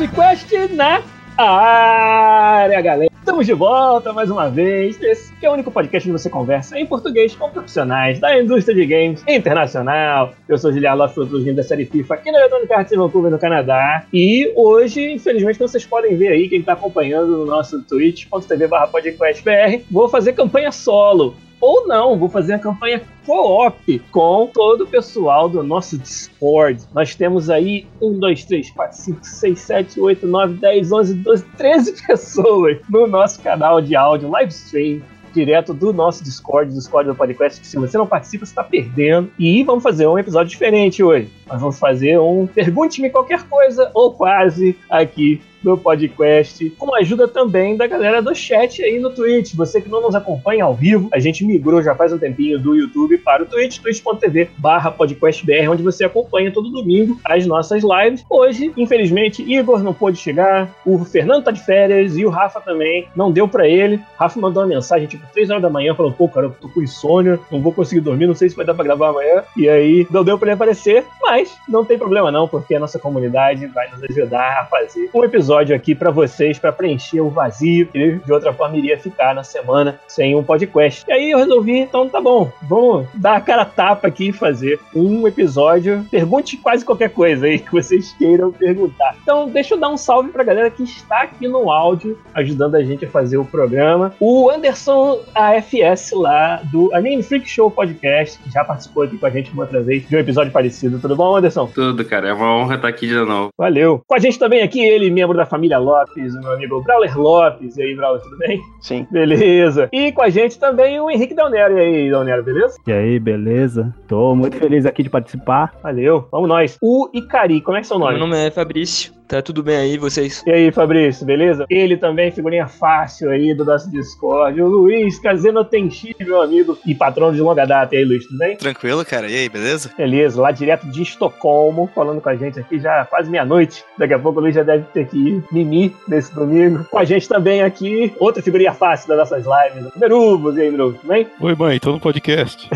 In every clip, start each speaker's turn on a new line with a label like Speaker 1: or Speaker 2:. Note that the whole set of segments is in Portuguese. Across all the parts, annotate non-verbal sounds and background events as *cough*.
Speaker 1: Podcast na área, galera. Estamos de volta mais uma vez. Esse que é o único podcast onde você conversa em português com profissionais da indústria de games internacional. Eu sou Giliar Lopes, produtor da série FIFA aqui na Electronic Arts Vancouver, no Canadá. E hoje, infelizmente, como vocês podem ver aí, quem está acompanhando no nosso twitch.tv barra podcastbr, vou fazer campanha solo ou não, vou fazer a campanha co-op com todo o pessoal do nosso Discord. Nós temos aí 1, 2, 3, 4, 5, 6, 7, 8, 9, 10, 11, 12, 13 pessoas no nosso canal de áudio live stream direto do nosso Discord, Discord do podcast, se você não participa, você está perdendo. E vamos fazer um episódio diferente hoje. Nós vamos fazer um Pergunte-me qualquer coisa, ou quase, aqui do podcast, com a ajuda também da galera do chat aí no Twitch. Você que não nos acompanha ao vivo, a gente migrou já faz um tempinho do YouTube para o Twitch, twitch.tv barra podcastbr, onde você acompanha todo domingo as nossas lives. Hoje, infelizmente, Igor não pôde chegar, o Fernando tá de férias e o Rafa também, não deu para ele. Rafa mandou uma mensagem tipo 3 horas da manhã, falando, pô, cara, eu tô com insônia, não vou conseguir dormir, não sei se vai dar pra gravar amanhã. E aí, não deu pra ele aparecer, mas não tem problema não, porque a nossa comunidade vai nos ajudar a fazer um episódio episódio aqui para vocês, para preencher o vazio que de outra forma iria ficar na semana sem um podcast. E aí eu resolvi, então tá bom, vamos dar a cara tapa aqui e fazer um episódio. Pergunte quase qualquer coisa aí que vocês queiram perguntar. Então deixa eu dar um salve pra galera que está aqui no áudio, ajudando a gente a fazer o programa. O Anderson AFS lá do Anime Freak Show Podcast, que já participou aqui com a gente uma outra vez de um episódio parecido. Tudo bom, Anderson?
Speaker 2: Tudo, cara. É uma honra estar aqui de novo.
Speaker 1: Valeu. Com a gente também aqui, ele, membro da família Lopes, o meu amigo Brawler Lopes. E aí, Brawler, tudo bem?
Speaker 3: Sim.
Speaker 1: Beleza. E com a gente também o Henrique Dalnero. E aí, Dalnero, beleza?
Speaker 4: E aí, beleza? Tô muito feliz aqui de participar.
Speaker 1: Valeu. Vamos nós. O Icari, como é que é seu nome?
Speaker 5: Meu nome é Fabrício. Tá tudo bem aí, vocês?
Speaker 1: E aí, Fabrício, beleza? Ele também, figurinha fácil aí do nosso Discord. O Luiz Caseno Tenchi, meu amigo e patrão de longa data. E aí, Luiz, tudo bem?
Speaker 6: Tranquilo, cara. E aí, beleza?
Speaker 1: Beleza, lá direto de Estocolmo, falando com a gente aqui já quase meia-noite. Daqui a pouco o Luiz já deve ter que ir mimi nesse domingo. Com a gente também aqui, outra figurinha fácil das nossas lives. Merubos, e aí, Merubos, tudo bem?
Speaker 7: Oi, mãe, tô no podcast.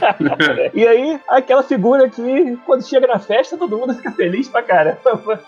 Speaker 7: *laughs*
Speaker 1: e aí, aquela figura que, quando chega na festa, todo mundo fica feliz pra caramba.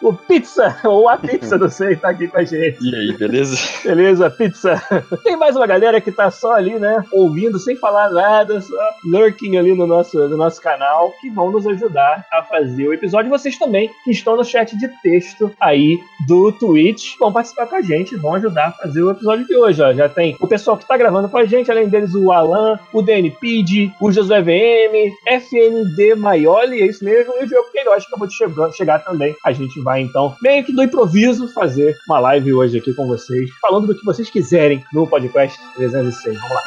Speaker 1: O Pizza, *laughs* ou a Pizza, não sei, tá aqui com a gente.
Speaker 6: E aí, beleza?
Speaker 1: Beleza, Pizza. Tem mais uma galera que tá só ali, né, ouvindo, sem falar nada, só lurking ali no nosso, no nosso canal, que vão nos ajudar a fazer o episódio. Vocês também, que estão no chat de texto aí do Twitch, vão participar com a gente, vão ajudar a fazer o episódio de hoje. Ó. Já tem o pessoal que tá gravando com a gente, além deles o Alan, o DNPD, o Josué VM, FND Maioli, é isso mesmo, e o Diogo Queiroz, que acabou de chegar também. A gente vai então, meio que do improviso, fazer uma live hoje aqui com vocês, falando do que vocês quiserem no podcast 306. Vamos lá.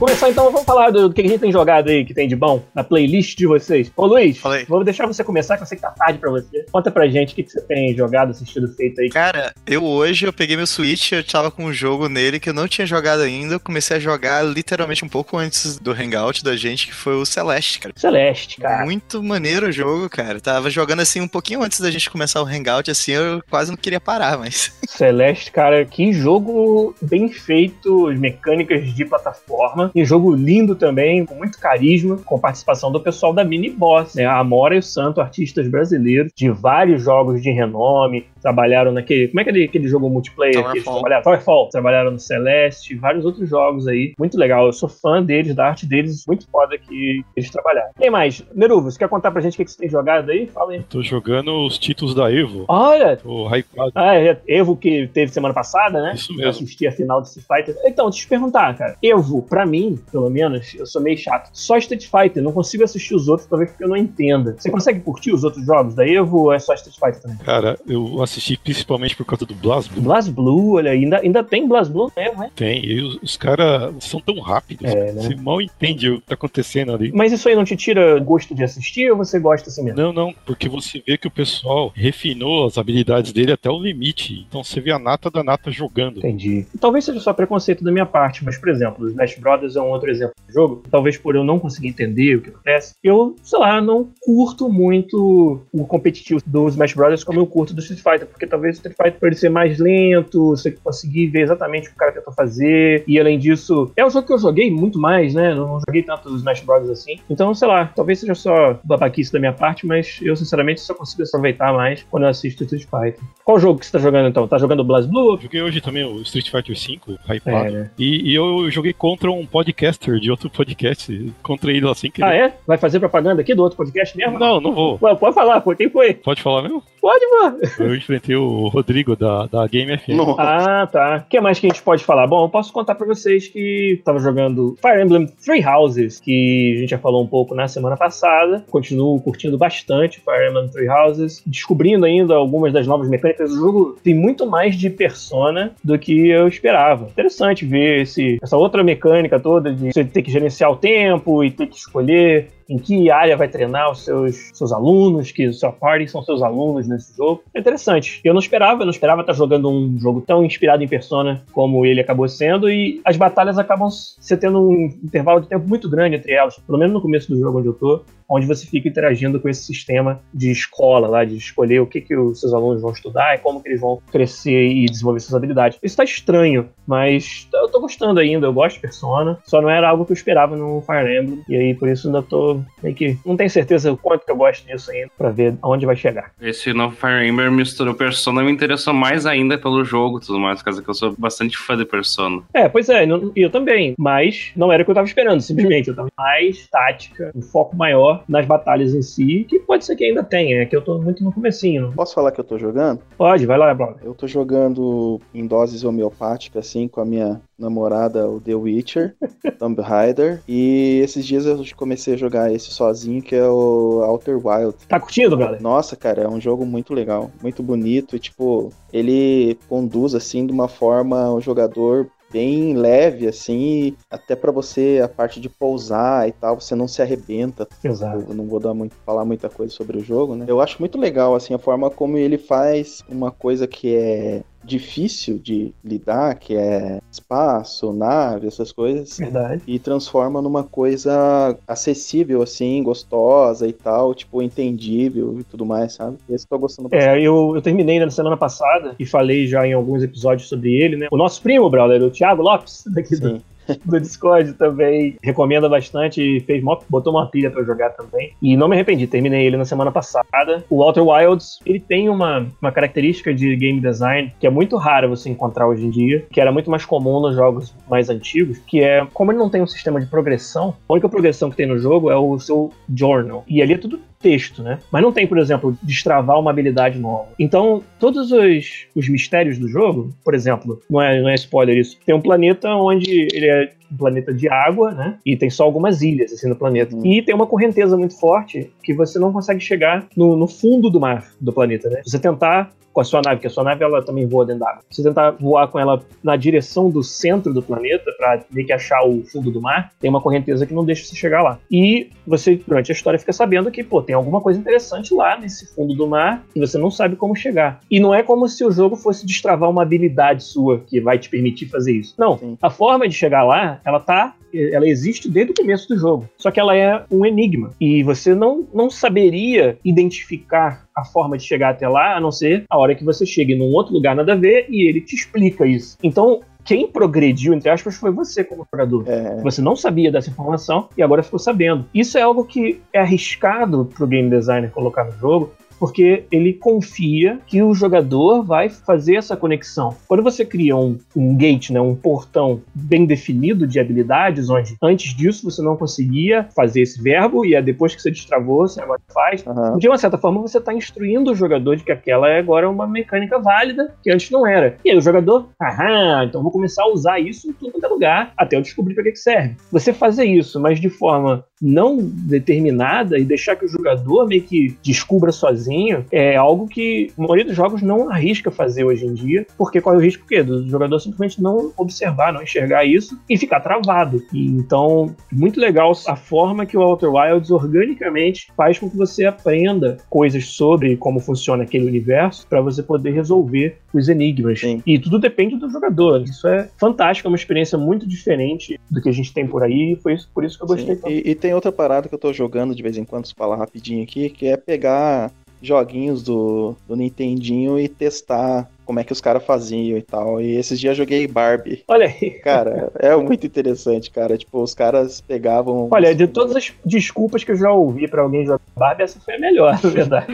Speaker 1: Começar então, vamos falar do que a gente tem jogado aí, que tem de bom, na playlist de vocês. Ô Luiz,
Speaker 6: Falei.
Speaker 1: vou deixar você começar, que eu sei que tá tarde pra você. Conta pra gente o que, que você tem jogado, assistido, feito aí.
Speaker 6: Cara, eu hoje eu peguei meu Switch, eu tava com um jogo nele que eu não tinha jogado ainda. Eu comecei a jogar literalmente um pouco antes do hangout da gente, que foi o Celeste, cara.
Speaker 1: Celeste, cara.
Speaker 6: Muito maneiro o jogo, cara. Tava jogando assim um pouquinho antes da gente começar o hangout, assim, eu quase não queria parar, mas. *laughs*
Speaker 1: Celeste, cara, que jogo bem feito, as mecânicas de plataforma. E jogo lindo também, com muito carisma, com participação do pessoal da Mini Boss, né? A Amora e o Santo, artistas brasileiros de vários jogos de renome, trabalharam naquele. Como é que é aquele jogo multiplayer que eles
Speaker 6: Towerfall.
Speaker 1: trabalharam? Towerfall. Trabalharam no Celeste, vários outros jogos aí. Muito legal. Eu sou fã deles, da arte deles, muito foda que eles trabalharam. Quem mais? Neruvo, você quer contar pra gente o que que você tem jogado aí? Fala aí.
Speaker 7: Tô jogando os títulos da Evo.
Speaker 1: Olha,
Speaker 7: Tô hypado.
Speaker 1: Ah, é Evo que teve semana passada, né?
Speaker 7: Isso
Speaker 1: Eu
Speaker 7: mesmo.
Speaker 1: assisti a final desse Fighter. Então, deixa eu te perguntar, cara. Evo, pra mim, mim, pelo menos, eu sou meio chato. Só Street Fighter, não consigo assistir os outros, talvez porque eu não entenda. Você consegue curtir os outros jogos da Evo ou é só Street Fighter também?
Speaker 7: Cara, eu assisti principalmente por causa do BlazBlue.
Speaker 1: BlazBlue, olha, ainda, ainda tem BlazBlue mesmo, né?
Speaker 7: Tem, e os, os caras são tão rápidos.
Speaker 1: É, né?
Speaker 7: Você mal entende o que tá acontecendo ali.
Speaker 1: Mas isso aí não te tira gosto de assistir ou você gosta assim mesmo?
Speaker 7: Não, não, porque você vê que o pessoal refinou as habilidades dele até o limite. Então você vê a nata da nata jogando.
Speaker 1: Entendi. Talvez seja só preconceito da minha parte, mas, por exemplo, os Smash Brothers é um outro exemplo de jogo. Talvez por eu não conseguir entender o que acontece, eu, sei lá, não curto muito o competitivo do Smash Brothers como eu curto do Street Fighter, porque talvez o Street Fighter, ser mais lento, você conseguir ver exatamente o que o cara tentou fazer, e além disso, é um jogo que eu joguei muito mais, né? Não joguei tanto os Smash Brothers assim. Então, sei lá, talvez seja só babaquice da minha parte, mas eu, sinceramente, só consigo aproveitar mais quando eu assisto Street Fighter. Qual jogo que você tá jogando então? Tá jogando BlazBlue?
Speaker 7: Joguei hoje também o Street Fighter V,
Speaker 1: É,
Speaker 7: hypado.
Speaker 1: né?
Speaker 7: E, e eu joguei contra um podcaster de outro podcast. Contra ele assim que
Speaker 1: Ah, é? Vai fazer propaganda aqui do outro podcast mesmo?
Speaker 7: Não, não vou.
Speaker 1: Ué, pode falar, pô. Quem foi?
Speaker 7: Pode falar mesmo?
Speaker 1: Pode, mano.
Speaker 7: Eu enfrentei o Rodrigo da, da Game FM.
Speaker 3: Não.
Speaker 1: Ah, tá. O que mais que a gente pode falar? Bom, eu posso contar pra vocês que tava jogando Fire Emblem Three Houses, que a gente já falou um pouco na semana passada. Continuo curtindo bastante Fire Emblem Three Houses, descobrindo ainda algumas das novas mecânicas. O jogo tem muito mais de persona do que eu esperava. Interessante ver esse, essa outra mecânica toda de você ter que gerenciar o tempo e ter que escolher em que área vai treinar os seus, seus alunos, que seu party são seus alunos nesse jogo. É interessante. Eu não esperava, eu não esperava estar jogando um jogo tão inspirado em Persona como ele acabou sendo, e as batalhas acabam se tendo um intervalo de tempo muito grande entre elas, pelo menos no começo do jogo onde eu tô, onde você fica interagindo com esse sistema de escola lá, de escolher o que, que os seus alunos vão estudar e como que eles vão crescer e desenvolver suas habilidades. Isso tá estranho, mas eu tô gostando ainda, eu gosto de Persona, só não era algo que eu esperava no Fire Emblem, e aí por isso ainda tô meio que não tenho certeza o quanto que eu gosto disso ainda, pra ver aonde vai chegar.
Speaker 2: Esse novo Fire Emblem misturou Persona me interessou mais ainda pelo jogo e tudo mais, por causa que eu sou bastante fã de Persona.
Speaker 1: É, pois é, eu também, mas não era o que eu tava esperando, simplesmente. Eu tava mais tática, um foco maior nas batalhas em si, que pode ser que ainda tenha, é que eu tô muito no comecinho.
Speaker 3: Posso falar que eu tô jogando?
Speaker 1: Pode, vai lá, brother.
Speaker 3: Eu tô jogando em doses homeopáticas, assim, com a minha namorada, o The Witcher, *laughs* Tomb Raider. E esses dias eu comecei a jogar esse sozinho, que é o Outer Wild.
Speaker 1: Tá curtindo, brother?
Speaker 3: Nossa, cara, é um jogo muito legal, muito bonito. E, tipo, ele conduz, assim, de uma forma o jogador bem leve, assim, até pra você, a parte de pousar e tal, você não se arrebenta
Speaker 1: Exato.
Speaker 3: eu não vou dar muito, falar muita coisa sobre o jogo, né? Eu acho muito legal, assim, a forma como ele faz uma coisa que é difícil de lidar, que é espaço, nave, essas coisas,
Speaker 1: Verdade.
Speaker 3: e transforma numa coisa acessível, assim, gostosa e tal, tipo, entendível e tudo mais, sabe? Esse eu tô gostando bastante.
Speaker 1: É, eu, eu terminei na semana passada e falei já em alguns episódios sobre ele, né? O nosso primo, brother, o Thiago Lopes, *laughs* daqui
Speaker 3: Sim.
Speaker 1: do *laughs* Discord também recomenda bastante fez botou uma pilha eu jogar também. E não me arrependi, terminei ele na semana passada. O Outer Wilds, ele tem uma, uma característica de game design que é muito rara você encontrar hoje em dia, que era muito mais comum nos jogos mais antigos, que é, como ele não tem um sistema de progressão, a única progressão que tem no jogo é o seu journal. E ali é tudo texto, né? Mas não tem, por exemplo, destravar uma habilidade nova. Então, todos os, os mistérios do jogo, por exemplo, não é, não é spoiler isso, tem um planeta onde ele é um planeta de água, né? E tem só algumas ilhas, assim, no planeta.
Speaker 3: Uhum.
Speaker 1: E tem uma correnteza muito forte que você não consegue chegar no, no fundo do mar do planeta, né? Você tentar com a sua nave, que a sua nave ela também voa dentro d'água. Você tentar voar com ela na direção do centro do planeta, para meio que achar o fundo do mar, tem uma correnteza que não deixa você chegar lá. E você, durante a história, fica sabendo que, pô, tem alguma coisa interessante lá nesse fundo do mar e você não sabe como chegar. E não é como se o jogo fosse destravar uma habilidade sua que vai te permitir fazer isso. Não.
Speaker 3: Sim.
Speaker 1: A forma de chegar lá, ela tá ela existe desde o começo do jogo. Só que ela é um enigma. E você não, não saberia identificar a forma de chegar até lá, a não ser a hora que você chegue num outro lugar nada a ver e ele te explica isso. Então, quem progrediu, entre aspas, foi você como jogador.
Speaker 3: É,
Speaker 1: Você não sabia dessa informação e agora ficou sabendo. Isso é algo que é arriscado pro game designer colocar no jogo, porque ele confia que o jogador vai fazer essa conexão. Quando você cria um, um gate, né, um portão bem definido de habilidades, onde antes disso você não conseguia fazer esse verbo e é depois que você destravou, você agora faz,
Speaker 3: Aham.
Speaker 1: de uma certa forma você está instruindo o jogador de que aquela é agora uma mecânica válida que antes não era. E aí o jogador, aham, então vou começar a usar isso em tudo quanto é lugar até eu descobrir para que, que serve. Você fazer isso, mas de forma não determinada e deixar que o jogador meio que descubra sozinho é algo que a maioria dos jogos não arrisca fazer hoje em dia, porque corre o risco quê? do jogador simplesmente não observar, não enxergar isso e ficar travado. E, então, muito legal a forma que o Outer Wilds organicamente faz com que você aprenda coisas sobre como funciona aquele universo para você poder resolver os enigmas.
Speaker 3: Sim.
Speaker 1: E tudo depende do jogador. Isso é fantástico, é uma experiência muito diferente do que a gente tem por aí. Foi isso, por isso que eu gostei
Speaker 3: Sim. E, e tem outra parada que eu tô jogando de vez em quando, se falar rapidinho aqui, que é pegar joguinhos do, do Nintendinho e testar como é que os caras faziam e tal. E esses dias eu joguei Barbie.
Speaker 1: Olha aí.
Speaker 3: Cara, é muito interessante, cara. Tipo, os caras pegavam. *laughs*
Speaker 1: Olha, de todas as desculpas que eu já ouvi pra alguém jogar Barbie, essa foi a melhor, na verdade.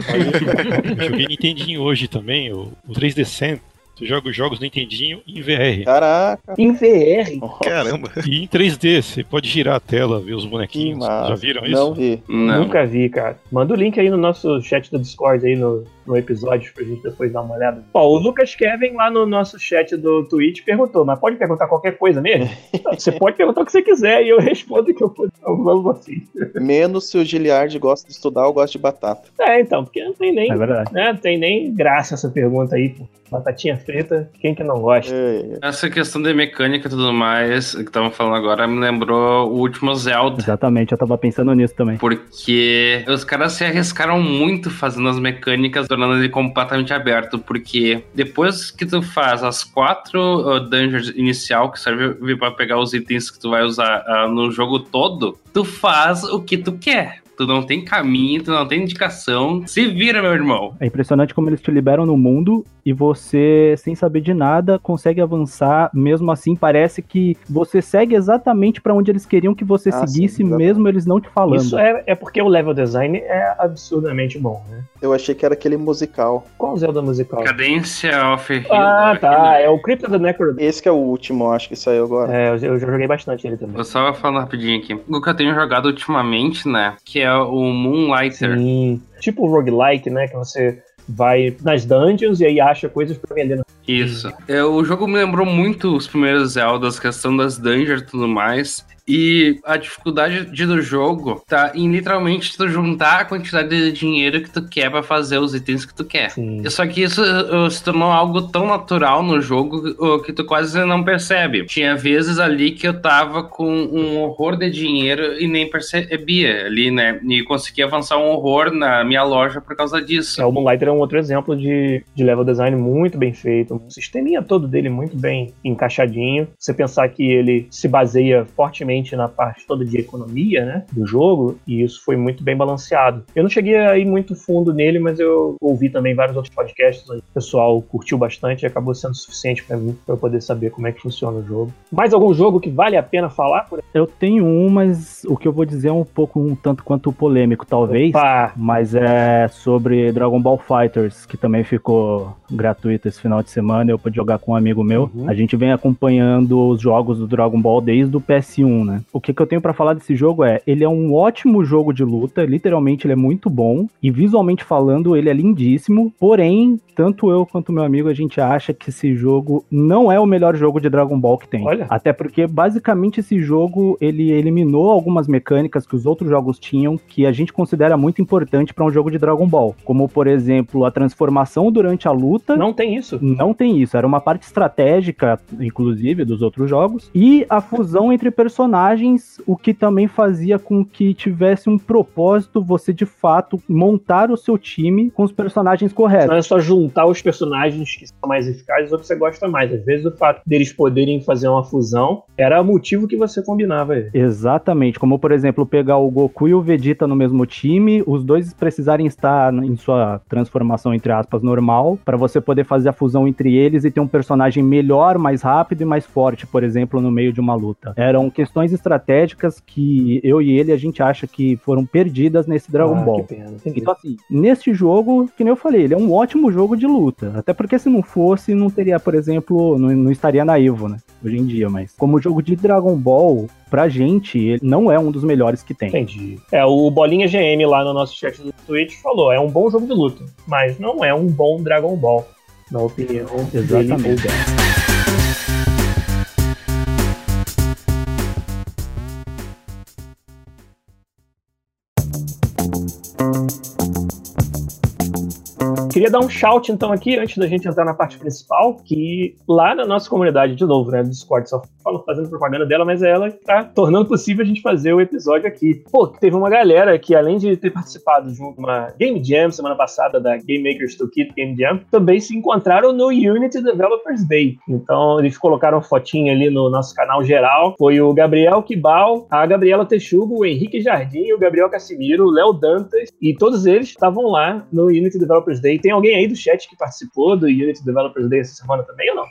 Speaker 7: Eu joguei Nintendinho hoje também, o, o 3D Cent. Você joga os jogos no Nintendinho em VR.
Speaker 3: Caraca.
Speaker 1: em VR.
Speaker 6: Caramba.
Speaker 7: E em 3D, você pode girar a tela, ver os bonequinhos. Já viram isso?
Speaker 3: Não vi.
Speaker 2: Não.
Speaker 1: Nunca vi, cara. Manda o link aí no nosso chat do Discord aí no, no episódio pra gente depois dar uma olhada. Ó, o Lucas Kevin lá no nosso chat do Twitch perguntou, mas pode perguntar qualquer coisa mesmo? *laughs* Você pode perguntar o que você quiser e eu respondo o que eu vou assim.
Speaker 3: Menos se o Giliard gosta de estudar ou gosta de batata.
Speaker 1: É, então, porque não tem nem,
Speaker 4: É verdade.
Speaker 1: né, não tem nem graça essa pergunta aí, pô. Batatinha frita, quem que não gosta?
Speaker 3: É,
Speaker 2: Essa questão de mecânica e tudo mais que estavam falando agora me lembrou o último Zelda.
Speaker 4: Exatamente, eu tava pensando nisso também.
Speaker 2: Porque os caras se arriscaram muito fazendo as mecânicas, tornando ele completamente aberto. Porque depois que tu faz as quatro uh, dungeons inicial, que serve pra pegar os itens que tu vai usar uh, no jogo todo, tu faz o que tu quer. Tu não tem caminho, tu não tem indicação. Se vira, meu irmão.
Speaker 4: É impressionante como eles te liberam no mundo e você, sem saber de nada, consegue avançar. Mesmo assim, parece que você segue exatamente pra onde eles queriam que você
Speaker 3: Ah, sim,
Speaker 4: seguisse,
Speaker 3: exatamente.
Speaker 4: mesmo eles não te falando.
Speaker 1: Isso é, é porque o level design é absurdamente bom, né?
Speaker 3: eu achei que era aquele musical.
Speaker 1: Qual o Zelda musical?
Speaker 2: Cadência of Hill.
Speaker 1: Ah, tá. É o Crypt of the Necro.
Speaker 3: Esse que é o último, acho que saiu agora.
Speaker 1: É, eu, eu já joguei bastante ele também.
Speaker 2: Eu só falando rapidinho aqui. O que eu tenho jogado ultimamente, né? Que é o Moonlighter.
Speaker 1: Sim. Tipo o roguelike, né? Que você vai nas dungeons e aí acha coisas pra vender.
Speaker 2: Isso. É, o jogo me lembrou muito os primeiros Zeldas, questão das dungeons e tudo mais. E a dificuldade de- do jogo tá em literalmente tu juntar a quantidade de dinheiro que tu quer pra fazer os itens que tu quer.
Speaker 1: Sim.
Speaker 2: Só que isso uh, se tornou algo tão natural no jogo uh, que tu quase não percebe. Tinha vezes ali que eu tava com um horror de dinheiro e nem percebia ali, né? E consegui avançar um horror na minha loja por causa disso.
Speaker 1: É, o Moonlighter é um outro exemplo de, de level design muito bem feito. O sisteminha todo dele muito bem encaixadinho. Você pensar que ele se baseia fortemente na parte toda de economia, né? Do jogo. E isso foi muito bem balanceado. Eu não cheguei a ir muito fundo nele, mas eu ouvi também vários outros podcasts onde o pessoal curtiu bastante e acabou sendo suficiente pra mim pra eu poder saber como é que funciona o jogo. Mais algum jogo que vale a pena falar? Por
Speaker 4: Eu tenho um, mas o que eu vou dizer é um pouco um tanto quanto polêmico, talvez.
Speaker 1: Opa!
Speaker 4: Mas é sobre Dragon Ball Fighters, que também ficou gratuito esse final de semana. Eu pude jogar com um amigo meu.
Speaker 1: Uhum.
Speaker 4: A gente vem acompanhando os jogos do Dragon Ball desde o PS1, né? O que, que eu tenho pra falar desse jogo é: ele é um ótimo jogo de luta, literalmente ele é muito bom. E visualmente falando, ele é lindíssimo. Porém, tanto eu quanto meu amigo, a gente acha que esse jogo não é o melhor jogo de Dragon Ball que tem.
Speaker 1: Olha.
Speaker 4: Até porque, basicamente, esse jogo ele eliminou algumas mecânicas que os outros jogos tinham que a gente considera muito importante para um jogo de Dragon Ball. Como, por exemplo, a transformação durante a luta.
Speaker 1: Não tem isso.
Speaker 4: Não tem isso, era uma parte estratégica, inclusive, dos outros jogos, e a fusão entre personagens, o que também fazia com que tivesse um propósito você de fato montar o seu time com os personagens corretos.
Speaker 1: Não é só juntar os personagens que são mais eficazes ou que você gosta mais. Às vezes o fato deles poderem fazer uma fusão era o motivo que você combinava ele.
Speaker 4: Exatamente, como por exemplo pegar o Goku e o Vegeta no mesmo time, os dois precisarem estar em sua transformação entre aspas normal, para você poder fazer a fusão entre eles e ter um personagem melhor, mais rápido e mais forte, por exemplo, no meio de uma luta. Eram questões estratégicas que eu e ele a gente acha que foram perdidas nesse Dragon
Speaker 1: Ah,
Speaker 4: Ball.
Speaker 1: pena.
Speaker 4: Então, assim, neste jogo, que nem eu falei, ele é um ótimo jogo de luta. Até porque se não fosse, não teria, por exemplo, não, não estaria na Evo, né? Hoje em dia, mas como jogo de Dragon Ball, pra gente, ele não é um dos melhores que tem.
Speaker 1: Entendi. É, o Bolinha GM lá no nosso chat do Twitch falou: é um bom jogo de luta, mas não é um bom Dragon Ball, na opinião dele
Speaker 4: Exatamente.
Speaker 1: ou Queria dar um shout então aqui, antes da gente entrar na parte principal, que lá na nossa comunidade, de novo, né, Discord, só falo fazendo propaganda dela, mas é ela que tá tornando possível a gente fazer o episódio aqui. Pô, teve uma galera que, além de ter participado de uma Game Jam semana passada, da Game Makers Toolkit Game Jam, também se encontraram no Unity Developers Day. Então, eles colocaram fotinha ali no nosso canal geral. Foi o Gabriel Kibal, a Gabriela Texugo, o Henrique Jardim, o Gabriel Cassimiro, o Léo Dantas, e todos eles estavam lá no Unity Developers Day. Tem alguém aí do chat que participou do Unity Developers Day essa semana também ou não?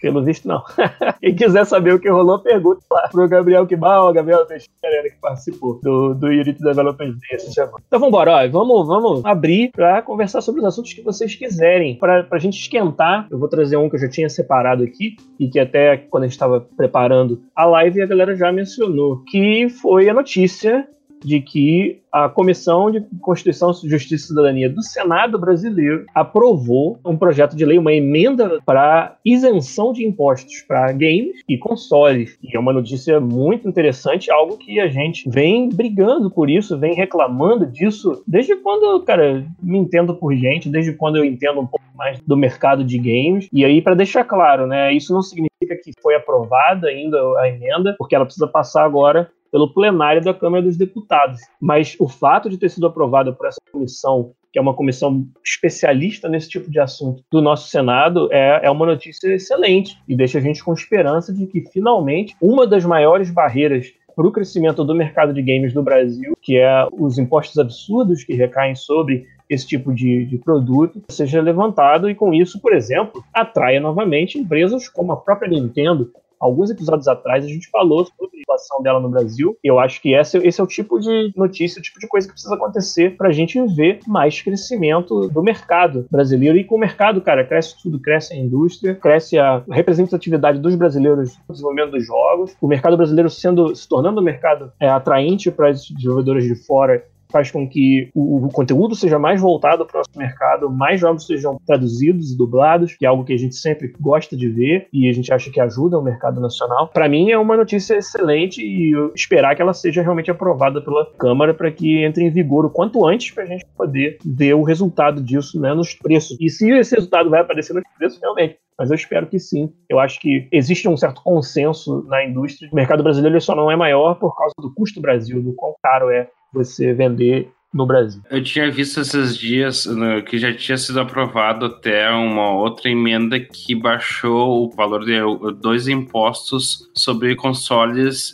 Speaker 1: Pelo visto, não. *laughs* Quem quiser saber o que rolou, pergunta lá pro Gabriel Kibal, Gabriel Teixeira, que participou do, do Unity Developers Day essa semana. Então vamos embora, vamos, vamos abrir para conversar sobre os assuntos que vocês quiserem. Para a gente esquentar, eu vou trazer um que eu já tinha separado aqui, e que até quando a gente estava preparando a live, a galera já mencionou, que foi a notícia de que a Comissão de Constituição, Justiça e Cidadania do Senado brasileiro aprovou um projeto de lei, uma emenda para isenção de impostos para games e consoles. E é uma notícia muito interessante, algo que a gente vem brigando por isso, vem reclamando disso desde quando, cara, me entendo por gente, desde quando eu entendo um pouco mais do mercado de games. E aí, para deixar claro, né, isso não significa que foi aprovada ainda a emenda, porque ela precisa passar agora pelo plenário da Câmara dos Deputados. Mas o fato de ter sido aprovada por essa comissão, que é uma comissão especialista nesse tipo de assunto do nosso Senado, é, é uma notícia excelente e deixa a gente com esperança de que finalmente uma das maiores barreiras para o crescimento do mercado de games do Brasil, que é os impostos absurdos que recaem sobre esse tipo de, de, produto seja levantado e com isso, por exemplo, atraia novamente empresas como a própria Nintendo. Alguns episódios atrás a gente falou sobre a situação dela no Brasil. Eu acho que esse, esse é o tipo de notícia, o tipo de coisa que precisa acontecer para a gente ver mais crescimento do mercado brasileiro. E com o mercado, cara, cresce tudo, cresce a indústria, cresce a representatividade dos brasileiros no desenvolvimento dos jogos, o mercado brasileiro sendo se tornando um mercado é, atraente para as desenvolvedoras de fora faz com que o, o, conteúdo seja mais voltado para o nosso mercado, mais jogos sejam traduzidos e dublados, que é algo que a gente sempre gosta de ver e a gente acha que ajuda o mercado nacional. Para mim é uma notícia excelente e esperar que ela seja realmente aprovada pela Câmara para que entre em vigor o quanto antes para a gente poder ver o resultado disso né, nos preços. E se esse resultado vai aparecer nos preços, realmente, mas eu espero que sim. Eu acho que existe um certo consenso na indústria. O mercado brasileiro só não é maior por causa do custo Brasil, do quão caro é você vender no Brasil.
Speaker 2: Eu tinha visto esses dias né, que já tinha sido aprovado até uma outra emenda que baixou o valor de dois impostos sobre consoles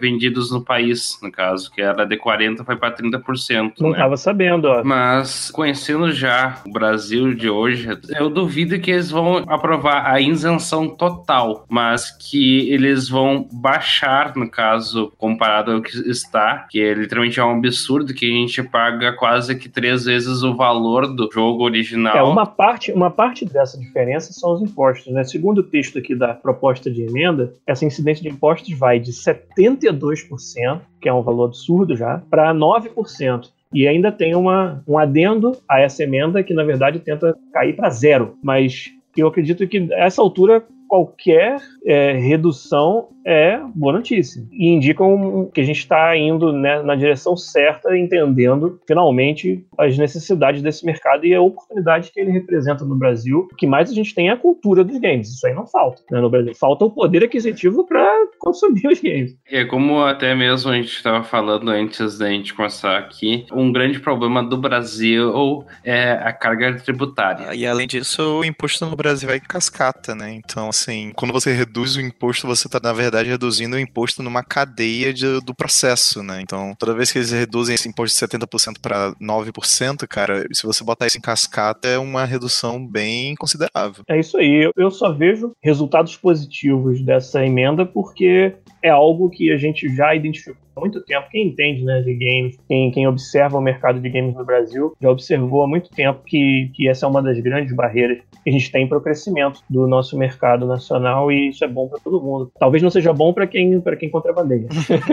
Speaker 2: vendidos no país, no caso, que era de 40% foi para 30%.
Speaker 1: Não
Speaker 2: né?
Speaker 1: estava sabendo, ó.
Speaker 2: Mas conhecendo já o Brasil de hoje, eu duvido que eles vão aprovar a isenção total, mas que eles vão baixar, no caso, comparado ao que está, que é, literalmente é um absurdo que a gente paga quase que três vezes o valor do jogo original.
Speaker 1: É, uma parte, uma parte dessa diferença são os impostos, né? Segundo o texto aqui da proposta de emenda, essa incidência de impostos vai de 72%, que é um valor absurdo já, para 9%. E ainda tem uma, um adendo a essa emenda que, na verdade, tenta cair para zero. Mas eu acredito que, a essa altura, qualquer é, redução é boa notícia. E indicam que a gente está indo né, na direção certa, entendendo finalmente as necessidades desse mercado e a oportunidade que ele representa no Brasil. O que mais a gente tem é a cultura dos games. Isso aí não falta né, no Brasil. Falta o poder aquisitivo para consumir os games.
Speaker 2: É como até mesmo a gente estava falando antes da gente começar aqui, um grande problema do Brasil é a carga tributária.
Speaker 6: E além disso, o imposto no Brasil é cascata, né? Então, assim, quando você reduz o imposto, você está, na verdade, verdade, reduzindo o imposto numa cadeia de- do processo, né? Então, toda vez que eles reduzem esse imposto de 70% para 9%, cara, se você botar isso em cascata, é uma redução bem considerável.
Speaker 1: É isso aí. Eu- só vejo resultados positivos dessa emenda porque é algo que a gente já identificou há muito tempo. Quem entende né, de games, quem, quem observa o mercado de games no Brasil, já observou há muito tempo que, que essa é uma das grandes barreiras que a gente tem para o crescimento do nosso mercado nacional e isso é bom para todo mundo. Talvez não seja bom para quem, pra quem contrabandeia.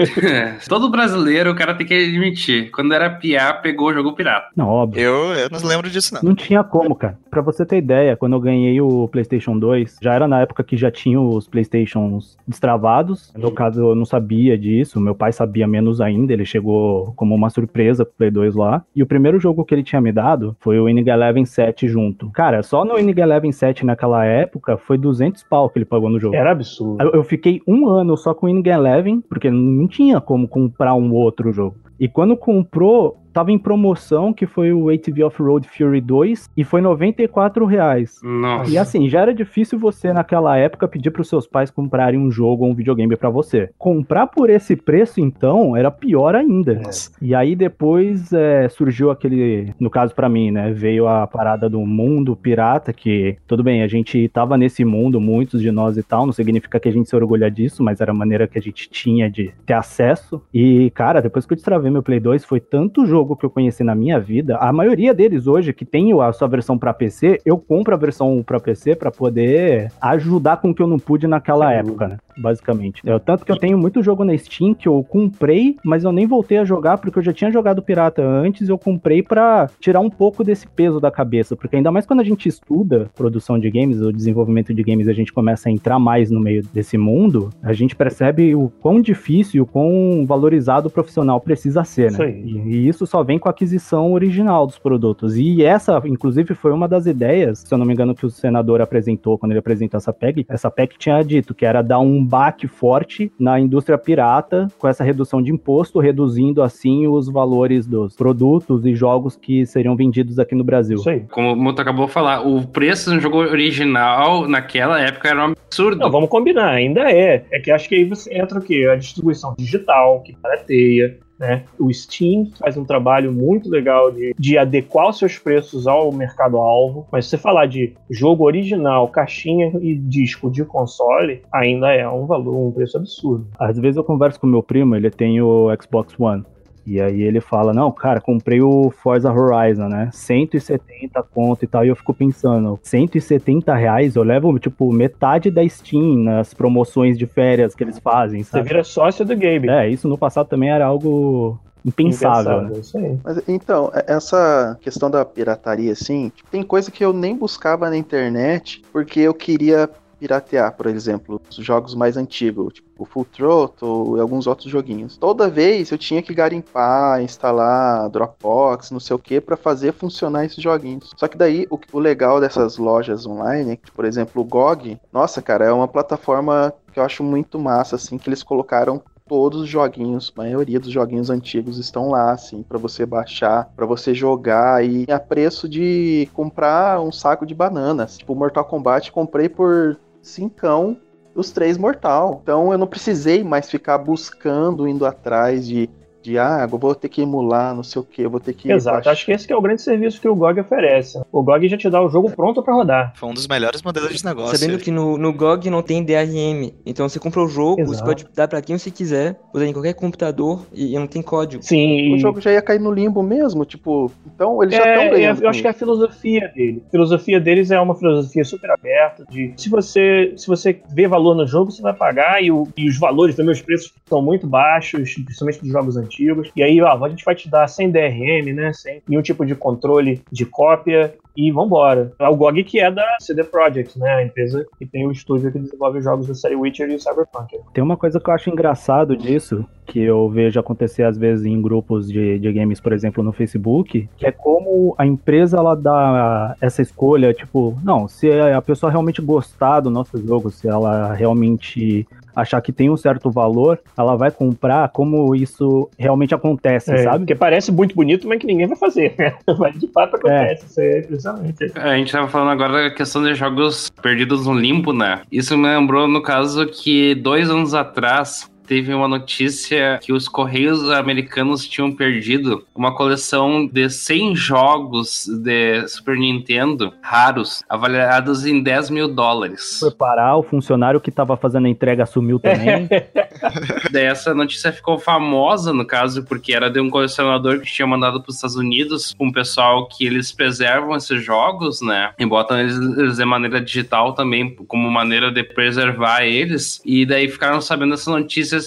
Speaker 1: *laughs*
Speaker 2: Todo brasileiro, o cara tem que admitir. Quando era piá, pegou, jogou pirata.
Speaker 4: Não, óbvio.
Speaker 6: Eu, eu não lembro disso, não.
Speaker 4: Não tinha como, cara. Pra você ter ideia, quando eu ganhei o PlayStation 2, já era na época que já tinha os PlayStations destravados. No caso, eu não sabia disso. Meu pai sabia menos ainda. Ele chegou como uma surpresa pro Play 2 lá. E o primeiro jogo que ele tinha me dado foi o Winning Eleven 7 junto. Cara, só no Winning Eleven 7 naquela época foi 200 pau que ele pagou no jogo.
Speaker 1: Era absurdo.
Speaker 4: Eu, eu fiquei um ano só com o Winning Eleven, porque não tinha como comprar um outro jogo. E quando comprou, tava em promoção, que foi o ATV Off-Road Fury 2, e foi 94 reais.
Speaker 2: Nossa.
Speaker 4: E assim, já era difícil você naquela época pedir para os seus pais comprarem um jogo ou um videogame para você. Comprar por esse preço, então, era pior ainda.
Speaker 6: Nossa.
Speaker 4: E aí depois é, surgiu aquele, no caso pra mim, né, veio a parada do mundo pirata, que tudo bem, a gente tava nesse mundo, muitos de nós e tal, não significa que a gente se orgulha disso, mas era a maneira que a gente tinha de ter acesso. E, cara, depois que eu destravei meu Play 2, foi tanto jogo que eu conheci na minha vida, a maioria deles hoje que tem a sua versão pra PC, eu compro a versão pra PC pra poder ajudar com o que eu não pude naquela época, né? Basicamente. É, tanto que eu tenho muito jogo na Steam que eu comprei, mas eu nem voltei a jogar porque eu já tinha jogado pirata antes. Eu comprei pra tirar um pouco desse peso da cabeça, porque ainda mais quando a gente estuda produção de games, o desenvolvimento de games, a gente começa a entrar mais no meio desse mundo, a gente percebe o quão difícil o quão valorizado o profissional precisa ser,
Speaker 1: Isso
Speaker 4: né?
Speaker 1: aí.
Speaker 4: E, e isso só vem com a aquisição original dos produtos. E essa, inclusive, foi uma das ideias, se eu não me engano, que o senador apresentou quando ele apresentou essa PEC. Essa PEC tinha dito que era dar um baque forte na indústria pirata com essa redução de imposto, reduzindo assim os valores dos produtos e jogos que seriam vendidos aqui no Brasil.
Speaker 1: Isso aí.
Speaker 2: Como o Moto acabou de falar, o preço do jogo original naquela época era um absurdo.
Speaker 1: Não, vamos combinar, ainda é. É que acho que aí você entra o quê? A distribuição digital, que barateia, né? O Steam faz um trabalho muito legal de, de adequar os seus preços ao mercado-alvo. Mas se você falar de jogo original, caixinha e disco de console, ainda é um valor, um preço absurdo.
Speaker 4: Às vezes eu converso com meu primo, ele tem o Xbox One. E aí ele fala, não, cara, comprei o Forza Horizon, né? 170 conto e tal. E eu fico pensando, 170 reais eu levo, tipo, metade da Steam nas promoções de férias que eles fazem,
Speaker 1: Você
Speaker 4: sabe?
Speaker 1: vira sócio do Gabe.
Speaker 4: É, isso no passado também era algo impensável, né?
Speaker 1: Isso aí.
Speaker 3: Mas então, é- essa questão da pirataria, assim, tem coisa que eu nem buscava na internet porque eu queria piratear, por exemplo, os jogos mais antigos, tipo o Full Throttle e alguns outros joguinhos. Toda vez eu tinha que garimpar, instalar Dropbox, não sei o que, pra fazer funcionar esses joguinhos. Só que daí o, o legal dessas lojas online, é por exemplo, o GOG, nossa, cara, é uma plataforma que eu acho muito massa, assim, que eles colocaram todos os joguinhos, a maioria dos joguinhos antigos estão lá, assim, pra você baixar, pra você jogar e a preço de comprar um saco de bananas. Tipo, Mortal Kombat comprei por cincão os três Mortal. Então eu não precisei mais ficar buscando, indo atrás de de ah, vou ter que emular, não sei o que, vou ter que
Speaker 1: Exato,
Speaker 3: baixar.
Speaker 1: acho que esse que é o grande serviço que o GOG oferece. O GOG já te dá o jogo pronto pra rodar.
Speaker 6: Foi um dos melhores modelos de negócio.
Speaker 5: Sabendo que no, no GOG não tem DRM. Então você compra o jogo,
Speaker 1: Exato.
Speaker 5: você pode dar pra quem você quiser, usar em qualquer computador e, e não tem código.
Speaker 1: Sim,
Speaker 3: O jogo já ia cair no limbo mesmo, tipo, então eles já
Speaker 1: É,
Speaker 3: estão
Speaker 1: é,
Speaker 3: ganhando.
Speaker 1: eu acho que é a filosofia dele. A filosofia deles é uma filosofia super aberta. De se você se você vê valor no jogo, você vai pagar e, o- e os valores também, os preços são muito baixos, principalmente dos jogos antigos. E aí, ó, a gente vai te dar sem DRM, né? Sem nenhum tipo de controle de cópia. E vambora. É o GOG que é da CD Projekt, né? A empresa que tem o estúdio que desenvolve os jogos da série Witcher e Cyberpunk.
Speaker 4: Tem uma coisa que eu acho engraçado disso, que eu vejo acontecer às vezes em grupos de, de games, por exemplo, no Facebook, que é como a empresa ela dá essa escolha, tipo, não, se a pessoa realmente gostar do nosso jogo, se ela realmente achar que tem um certo valor, ela vai comprar como isso realmente acontece,
Speaker 1: É,
Speaker 4: sabe?
Speaker 1: Porque parece muito bonito, mas que ninguém vai fazer. né? *laughs* Mas de fato acontece. Isso é impressionante.
Speaker 2: A gente tava falando agora da questão de jogos perdidos no limbo, né? Isso me lembrou, no caso, que dois anos atrás teve uma notícia que os Correios americanos tinham perdido uma coleção de 100 jogos de Super Nintendo raros, avaliados em 10 mil dólares.
Speaker 4: Foi parar, o funcionário que tava fazendo a entrega sumiu também. *laughs*
Speaker 2: Daí essa notícia ficou famosa, no caso, porque era de um colecionador que tinha mandado para os Estados Unidos um pessoal que eles preservam esses jogos, né? E botam eles, eles de maneira digital também, como maneira de preservar eles. E daí ficaram sabendo dessas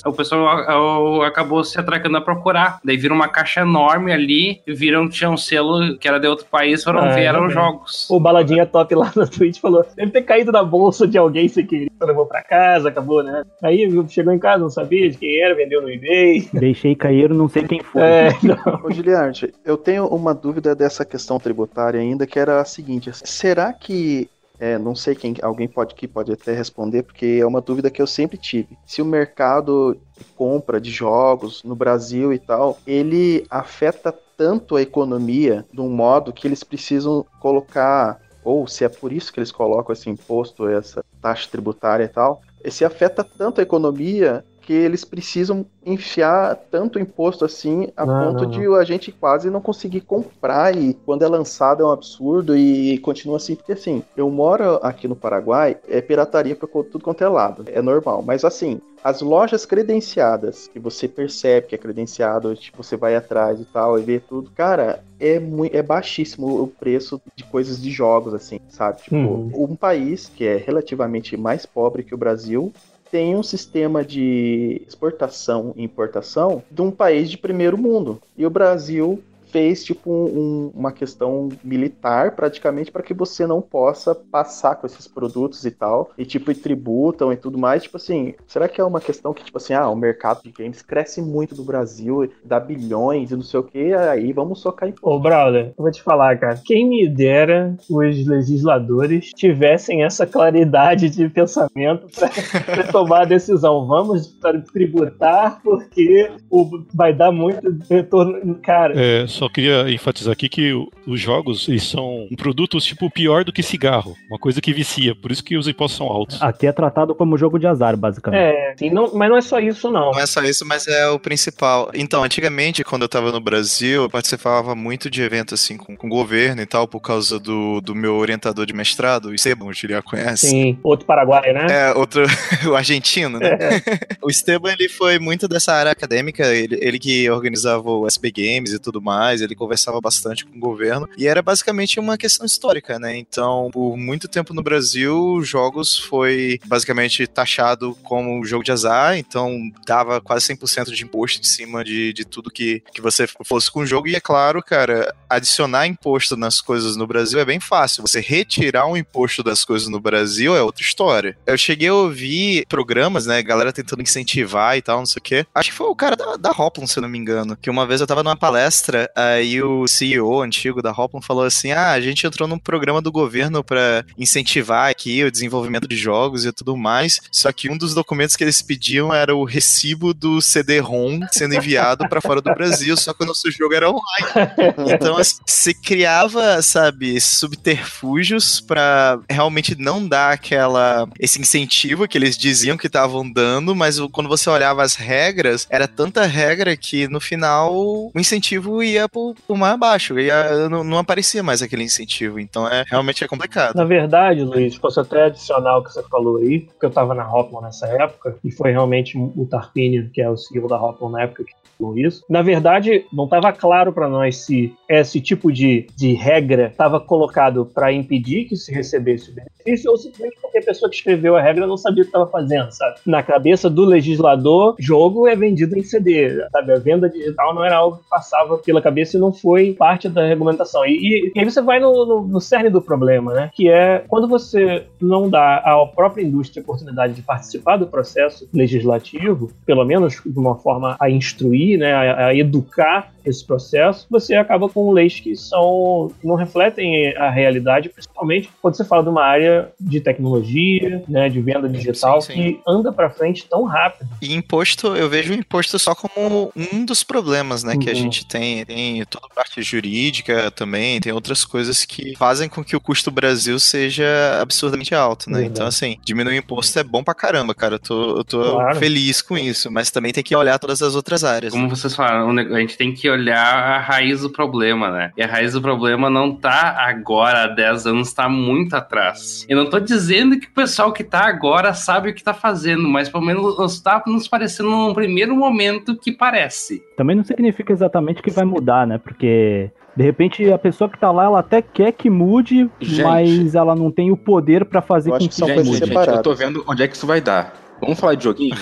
Speaker 2: o pessoal acabou se atracando a procurar. Daí viram uma caixa enorme ali, e viram que tinha um selo que era de outro país, foram
Speaker 1: Ah,
Speaker 2: ver, eram
Speaker 1: realmente.
Speaker 2: jogos.
Speaker 1: O Baladinha Top lá no Twitch falou: deve ter caído na bolsa de alguém sem querer, levou pra casa, acabou, né? Aí chegou em casa, não sabia de quem era, vendeu no eBay.
Speaker 4: Deixei cair, não sei quem foi.
Speaker 1: É, *laughs* não.
Speaker 3: Ô, Giliard, eu tenho uma dúvida dessa questão tributária ainda, que era a seguinte: será que. É, não sei quem, alguém pode que pode até responder, porque é uma dúvida que eu sempre tive. Se o mercado de compra de jogos no Brasil e tal, ele afeta tanto a economia de um modo que eles precisam colocar, ou se é por isso que eles colocam esse imposto, essa taxa tributária e tal, se afeta tanto a economia que eles precisam enfiar tanto imposto assim a
Speaker 1: Não,
Speaker 3: ponto
Speaker 1: não,
Speaker 3: de a gente quase não conseguir comprar e quando é lançado é um absurdo e continua assim porque assim eu moro aqui no Paraguai é pirataria para tudo quanto é lado é normal. Mas assim as lojas credenciadas que você percebe que é credenciado tipo você vai atrás e tal e vê tudo cara é muito é baixíssimo o preço de coisas de jogos assim sabe? Tipo
Speaker 1: Uhum.
Speaker 3: um país que é relativamente mais pobre que o Brasil tem um sistema de exportação e importação de um país de primeiro mundo. E o Brasil fez tipo um- uma questão militar praticamente para que você não possa passar com esses produtos e tal e tipo e tributam e tudo mais tipo assim será que é uma questão que tipo assim ah o mercado de games cresce muito do Brasil dá bilhões e não sei o que aí vamos socar em
Speaker 1: Ô, Brother, eu vou te falar, cara. Quem me dera os legisladores tivessem essa claridade de pensamento pra, *laughs* pra tomar a decisão. Vamos tributar porque o- vai dar muito retorno. Cara,
Speaker 7: É, só queria enfatizar aqui que os jogos eles são produtos tipo pior do que cigarro, uma coisa que vicia, por isso que os impostos são altos.
Speaker 4: Aqui é tratado como jogo de azar, basicamente.
Speaker 1: é, não, mas não é só isso, não.
Speaker 6: Não é só isso, mas é o principal. Então, antigamente, quando eu tava no Brasil, eu participava muito de eventos assim com, com o governo e tal, por causa do, do meu orientador de mestrado, o Esteban, o Julia conhece.
Speaker 1: Sim, outro paraguaio, né?
Speaker 6: É, outro, *laughs* o argentino, né? *laughs* O Esteban, ele foi muito dessa área acadêmica, ele, ele que organizava o SB Games e tudo mais, ele conversava bastante com o governo, e era basicamente uma questão histórica, né? Então, por muito tempo no Brasil, jogos foi basicamente taxado como jogo de azar, então dava quase 100% de imposto em cima de, de tudo que, que você fosse com o jogo, e é claro, cara, adicionar imposto nas coisas no Brasil é bem fácil, você retirar um imposto das coisas no Brasil é outra história. Eu cheguei a ouvir programas, né, galera tentando incentivar e tal, não sei o quê. Acho que foi o cara da, da Hoplon, se eu não me engano, que uma vez eu tava numa palestra, aí o CEO antigo da Hoplon falou assim, ah, a gente entrou num programa do governo pra incentivar aqui o desenvolvimento de jogos e tudo mais, só que um dos documentos que eles pediam era o recibo do CD-ROM sendo enviado pra fora do Brasil, só que o nosso jogo era online. Então, assim, se criava, sabe, subterfúgios pra realmente não dar aquela esse incentivo que eles diziam que estavam dando, mas quando você olhava as regras, era tanta regra que no final o incentivo ia por, por mais abaixo, ia, não, não aparecia mais aquele incentivo. Então, é realmente é complicado.
Speaker 1: Na verdade, Luiz, posso até adicionar o que você falou aí, porque eu tava na Hoplon nessa época, e foi realmente o Tarpini, que é o CEO da Hoplon na época, que isso. Na verdade, não estava claro para nós se esse tipo de, de regra estava colocado para impedir que se recebesse o benefício ou simplesmente porque a pessoa que escreveu a regra não sabia o que estava fazendo, sabe? Na cabeça do legislador, jogo é vendido em CD, sabe? A venda digital não era algo que passava pela cabeça cabeça e não foi parte da regulamentação. E, e, e aí você vai no, no, no cerne do problema, né? Que é quando você não dá à própria indústria a oportunidade de participar do processo legislativo, pelo menos de uma forma a instruir, né, a, a educar esse processo, você acaba com leis que são não refletem a realidade, principalmente quando você fala de uma área de tecnologia, né, de venda digital
Speaker 6: Sim, sim.
Speaker 1: que anda para frente tão rápido.
Speaker 6: E imposto, eu vejo o imposto só como um dos problemas, né, que a
Speaker 1: Uhum.
Speaker 6: gente tem. Tem toda a parte jurídica também, tem outras coisas que fazem com que o custo do Brasil seja absurdamente alto, né?
Speaker 1: Verdade.
Speaker 6: Então, assim, diminuir o imposto é bom pra caramba, cara. Eu tô, eu tô
Speaker 1: Claro.
Speaker 6: feliz com isso, mas também tem que olhar todas as outras áreas.
Speaker 2: Como vocês falaram, a gente tem que olhar a raiz do problema, né? E a raiz do problema não tá agora, há 10 anos, tá muito atrás. Eu não tô dizendo que o pessoal que tá agora sabe o que tá fazendo, mas pelo menos tá nos parecendo num primeiro momento que parece.
Speaker 4: Também não significa exatamente que vai mudar, né? Porque de repente a pessoa que tá lá, ela até quer que mude,
Speaker 8: Gente.
Speaker 4: mas ela não tem o poder pra fazer com que
Speaker 3: que
Speaker 4: isso
Speaker 3: coisas
Speaker 4: mude.
Speaker 8: gente, eu tô vendo onde é que isso vai dar. Vamos falar de joguinho?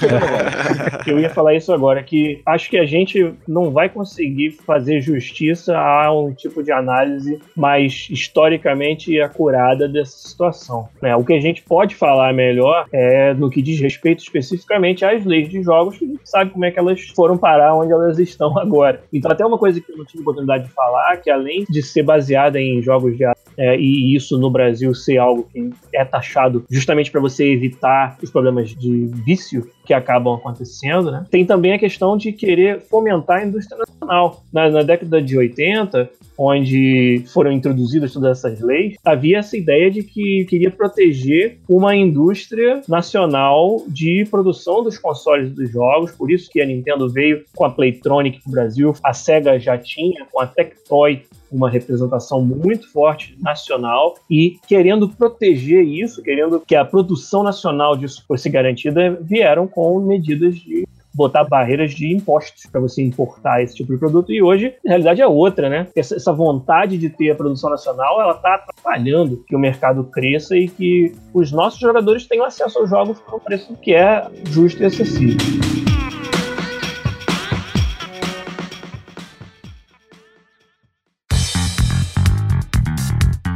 Speaker 8: *laughs*
Speaker 1: Eu ia falar isso agora, que acho que a gente não vai conseguir fazer justiça a um tipo de análise mais historicamente acurada dessa situação. né? O que a gente pode falar melhor é no que diz respeito especificamente às leis de jogos, que a gente sabe como é que elas foram parar onde elas estão *laughs* agora. Então, até uma coisa que eu não tive oportunidade de falar, que além de ser baseada em jogos de é, e isso no Brasil ser algo que é taxado justamente para você evitar os problemas de vício que acabam acontecendo, né? Tem também a questão de querer fomentar a indústria nacional. Na, na década de 80, onde foram introduzidas todas essas leis, havia essa ideia de que queria proteger uma indústria nacional de produção dos consoles dos jogos, por isso que a Nintendo veio com a Playtronic para o Brasil, a Sega já tinha com a Tectoy uma representação muito forte nacional e querendo proteger isso, querendo que a produção nacional disso fosse garantida, vieram com medidas de botar barreiras de impostos para você importar esse tipo de produto e hoje a realidade é outra, né? Essa, essa vontade de ter a produção nacional, ela está atrapalhando que o mercado cresça e que os nossos jogadores tenham acesso aos jogos por um preço que é justo e acessível.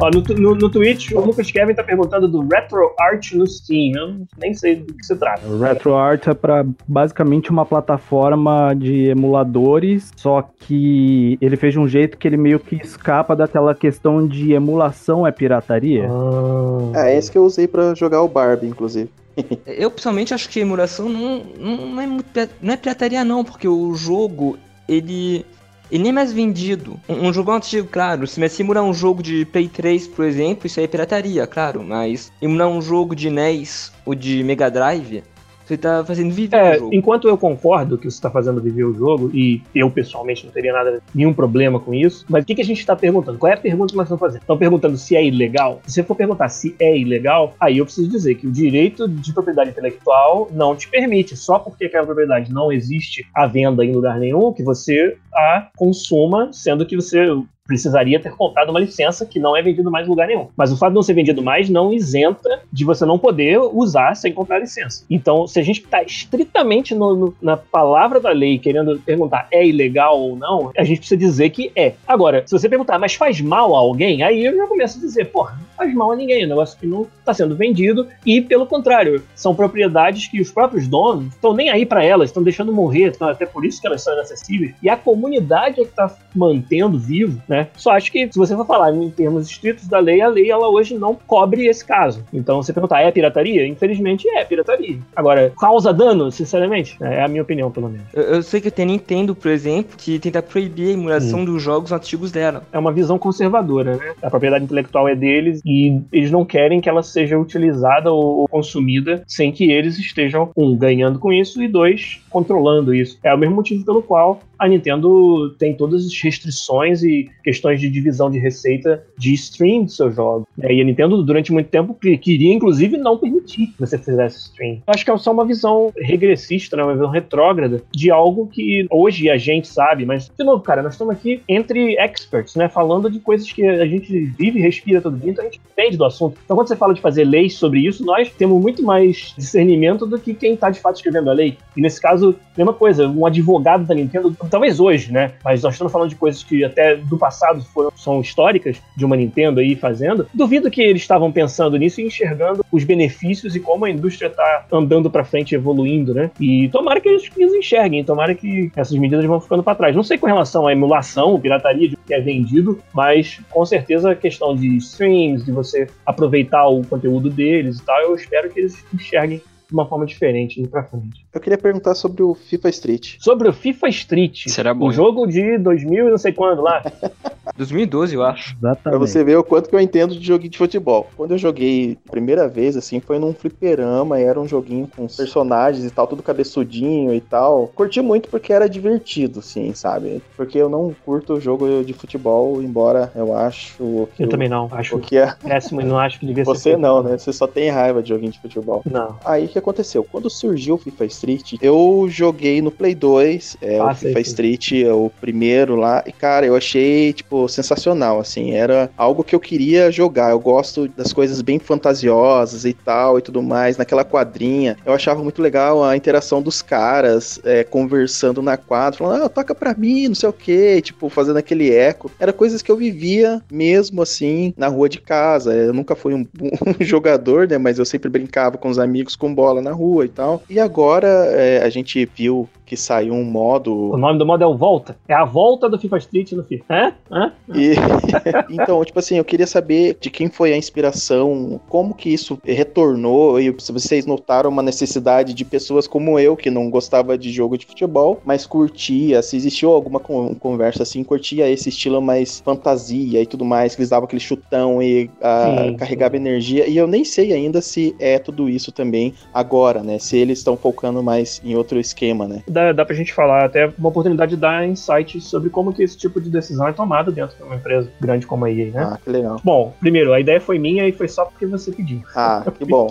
Speaker 1: Ó, no, no, no Twitch, o Lucas Kevin tá perguntando do RetroArt no Steam. Eu nem sei do que se trata.
Speaker 4: O RetroArt é para basicamente uma plataforma de emuladores, só que ele fez de um jeito que ele meio que escapa daquela questão de emulação é pirataria.
Speaker 1: Ah,
Speaker 3: É, esse que eu usei pra jogar o Barbie, inclusive. *laughs*
Speaker 5: Eu pessoalmente acho que emulação não, não, é, não é pirataria não, porque o jogo, ele. Ele nem mais vendido. Um, um jogo antigo, claro. Se você emular um jogo de Play 3, por exemplo, isso aí é pirataria, claro. Mas emular um jogo de NES ou de Mega Drive, você tá fazendo viver
Speaker 1: É,
Speaker 5: o jogo.
Speaker 1: enquanto eu concordo que você está fazendo viver o jogo, e eu pessoalmente não teria nada, nenhum problema com isso, mas o que, que a gente está perguntando? Qual é a pergunta que nós estamos fazendo? Estão perguntando se é ilegal? Se você for perguntar se é ilegal, aí eu preciso dizer que o direito de propriedade intelectual não te permite, só porque aquela propriedade não existe à venda em lugar nenhum, que você a consuma, sendo que você precisaria ter comprado uma licença que não é vendido mais em lugar nenhum. Mas o fato de não ser vendido mais não isenta de você não poder usar sem comprar licença. Então, se a gente está estritamente no- no- na palavra da lei, querendo perguntar é ilegal ou não, a gente precisa dizer que é. Agora, se você perguntar, mas faz mal a alguém, aí eu já começo a dizer, porra, faz mal a ninguém, é um negócio que não está sendo vendido, e pelo contrário, são propriedades que os próprios donos estão nem aí para elas, estão deixando morrer, então, até por isso que elas são inacessíveis, e a comunidade é que está mantendo vivo, né? Só acho que se você for falar em termos estritos da lei, a lei ela hoje não cobre esse caso. Então, você perguntar, é pirataria? Infelizmente é pirataria. Agora, causa dano, sinceramente? É a minha opinião, pelo menos.
Speaker 5: Eu, eu sei que tem Nintendo, por exemplo, que tenta proibir a emulação dos jogos antigos dela.
Speaker 1: é uma visão conservadora, né? A propriedade intelectual é deles e eles não querem que ela seja utilizada ou consumida sem que eles estejam, um, ganhando com isso e dois, controlando isso. É o mesmo motivo pelo qual a Nintendo tem todas as restrições e questões de divisão de receita de stream dos seus jogos. É, E a Nintendo, durante muito tempo, que- queria, inclusive, não permitir que você fizesse stream. Acho que é só uma visão regressista, né? uma visão retrógrada de algo que hoje a gente sabe, mas, de novo, cara, nós estamos aqui entre experts, né? Falando de coisas que a gente vive e respira todo dia, então a gente entende do assunto. Então, quando você fala de fazer leis sobre isso, nós temos muito mais discernimento do que quem está de fato escrevendo a lei. E nesse caso, mesma coisa, um advogado da Nintendo talvez hoje, né? Mas nós estamos falando de coisas que até do passado foram, são históricas de uma Nintendo aí fazendo. Duvido que eles estavam pensando nisso e enxergando os benefícios e como a indústria está andando para frente, evoluindo, né? E tomara que eles, eles enxerguem, tomara que essas medidas vão ficando para trás. Não sei com relação à emulação, pirataria de que é vendido, mas com certeza a questão de streams, de você aproveitar o conteúdo deles e tal, eu espero que eles enxerguem de uma forma diferente indo pra frente.
Speaker 3: Eu queria perguntar sobre o FIFA Street.
Speaker 1: Sobre o FIFA Street,
Speaker 5: Será bom,
Speaker 1: o jogo de 2000 e não sei quando lá. *laughs*
Speaker 5: 2012, eu acho.
Speaker 3: Pra
Speaker 4: Exatamente.
Speaker 3: você ver o quanto que eu entendo de joguinho de futebol. Quando eu joguei a primeira vez, assim, foi num fliperama e era um joguinho com os personagens e tal, tudo cabeçudinho e tal. Curti muito porque era divertido, assim, sabe? Porque eu não curto jogo de futebol, embora eu acho que
Speaker 1: Eu
Speaker 3: o-
Speaker 1: também não, acho
Speaker 3: o que é...
Speaker 1: péssimo e não acho que devia ser.
Speaker 3: Você não, né? Você só tem raiva de joguinho de futebol.
Speaker 1: Não.
Speaker 3: Aí que aconteceu? Quando surgiu o FIFA Street, eu joguei no Play 2, é,
Speaker 1: Ah,
Speaker 3: o FIFA. Street, é o primeiro lá, e cara, eu achei, tipo, sensacional, assim, era algo que eu queria jogar. Eu gosto das coisas bem fantasiosas e tal e tudo mais, naquela quadrinha. Eu achava muito legal a interação dos caras é, conversando na quadra, falando, ah, toca pra mim, não sei o que, tipo, fazendo aquele eco. Era coisas que eu vivia mesmo assim na rua de casa. Eu nunca fui um, *laughs* um jogador, né? Mas eu sempre brincava com os amigos com bola na rua e tal. E agora é, a gente viu que saiu um
Speaker 1: O
Speaker 3: modo.
Speaker 1: nome do modo é o Volta. É a volta do FIFA Street no FIFA. Hã? Hã?
Speaker 3: E, *laughs* então, tipo assim, eu queria saber de quem foi a inspiração, como que isso retornou, e se vocês notaram uma necessidade de pessoas como eu, que não gostava de jogo de futebol, mas curtia, se existiu alguma con- conversa assim, curtia esse estilo mais fantasia e tudo mais, que eles davam aquele chutão e ah,
Speaker 1: Sim,
Speaker 3: carregava energia, e eu nem sei ainda se é tudo isso também agora, né? Se eles estão focando mais em outro esquema, né?
Speaker 1: Dá, dá pra gente falar até uma oportunidade de dar insights sobre como que esse tipo de decisão é tomado dentro de uma empresa grande como a EA, né?
Speaker 3: Ah, que legal.
Speaker 1: Bom, primeiro, a ideia foi minha e foi só porque você pediu.
Speaker 3: Ah, *laughs* que bom.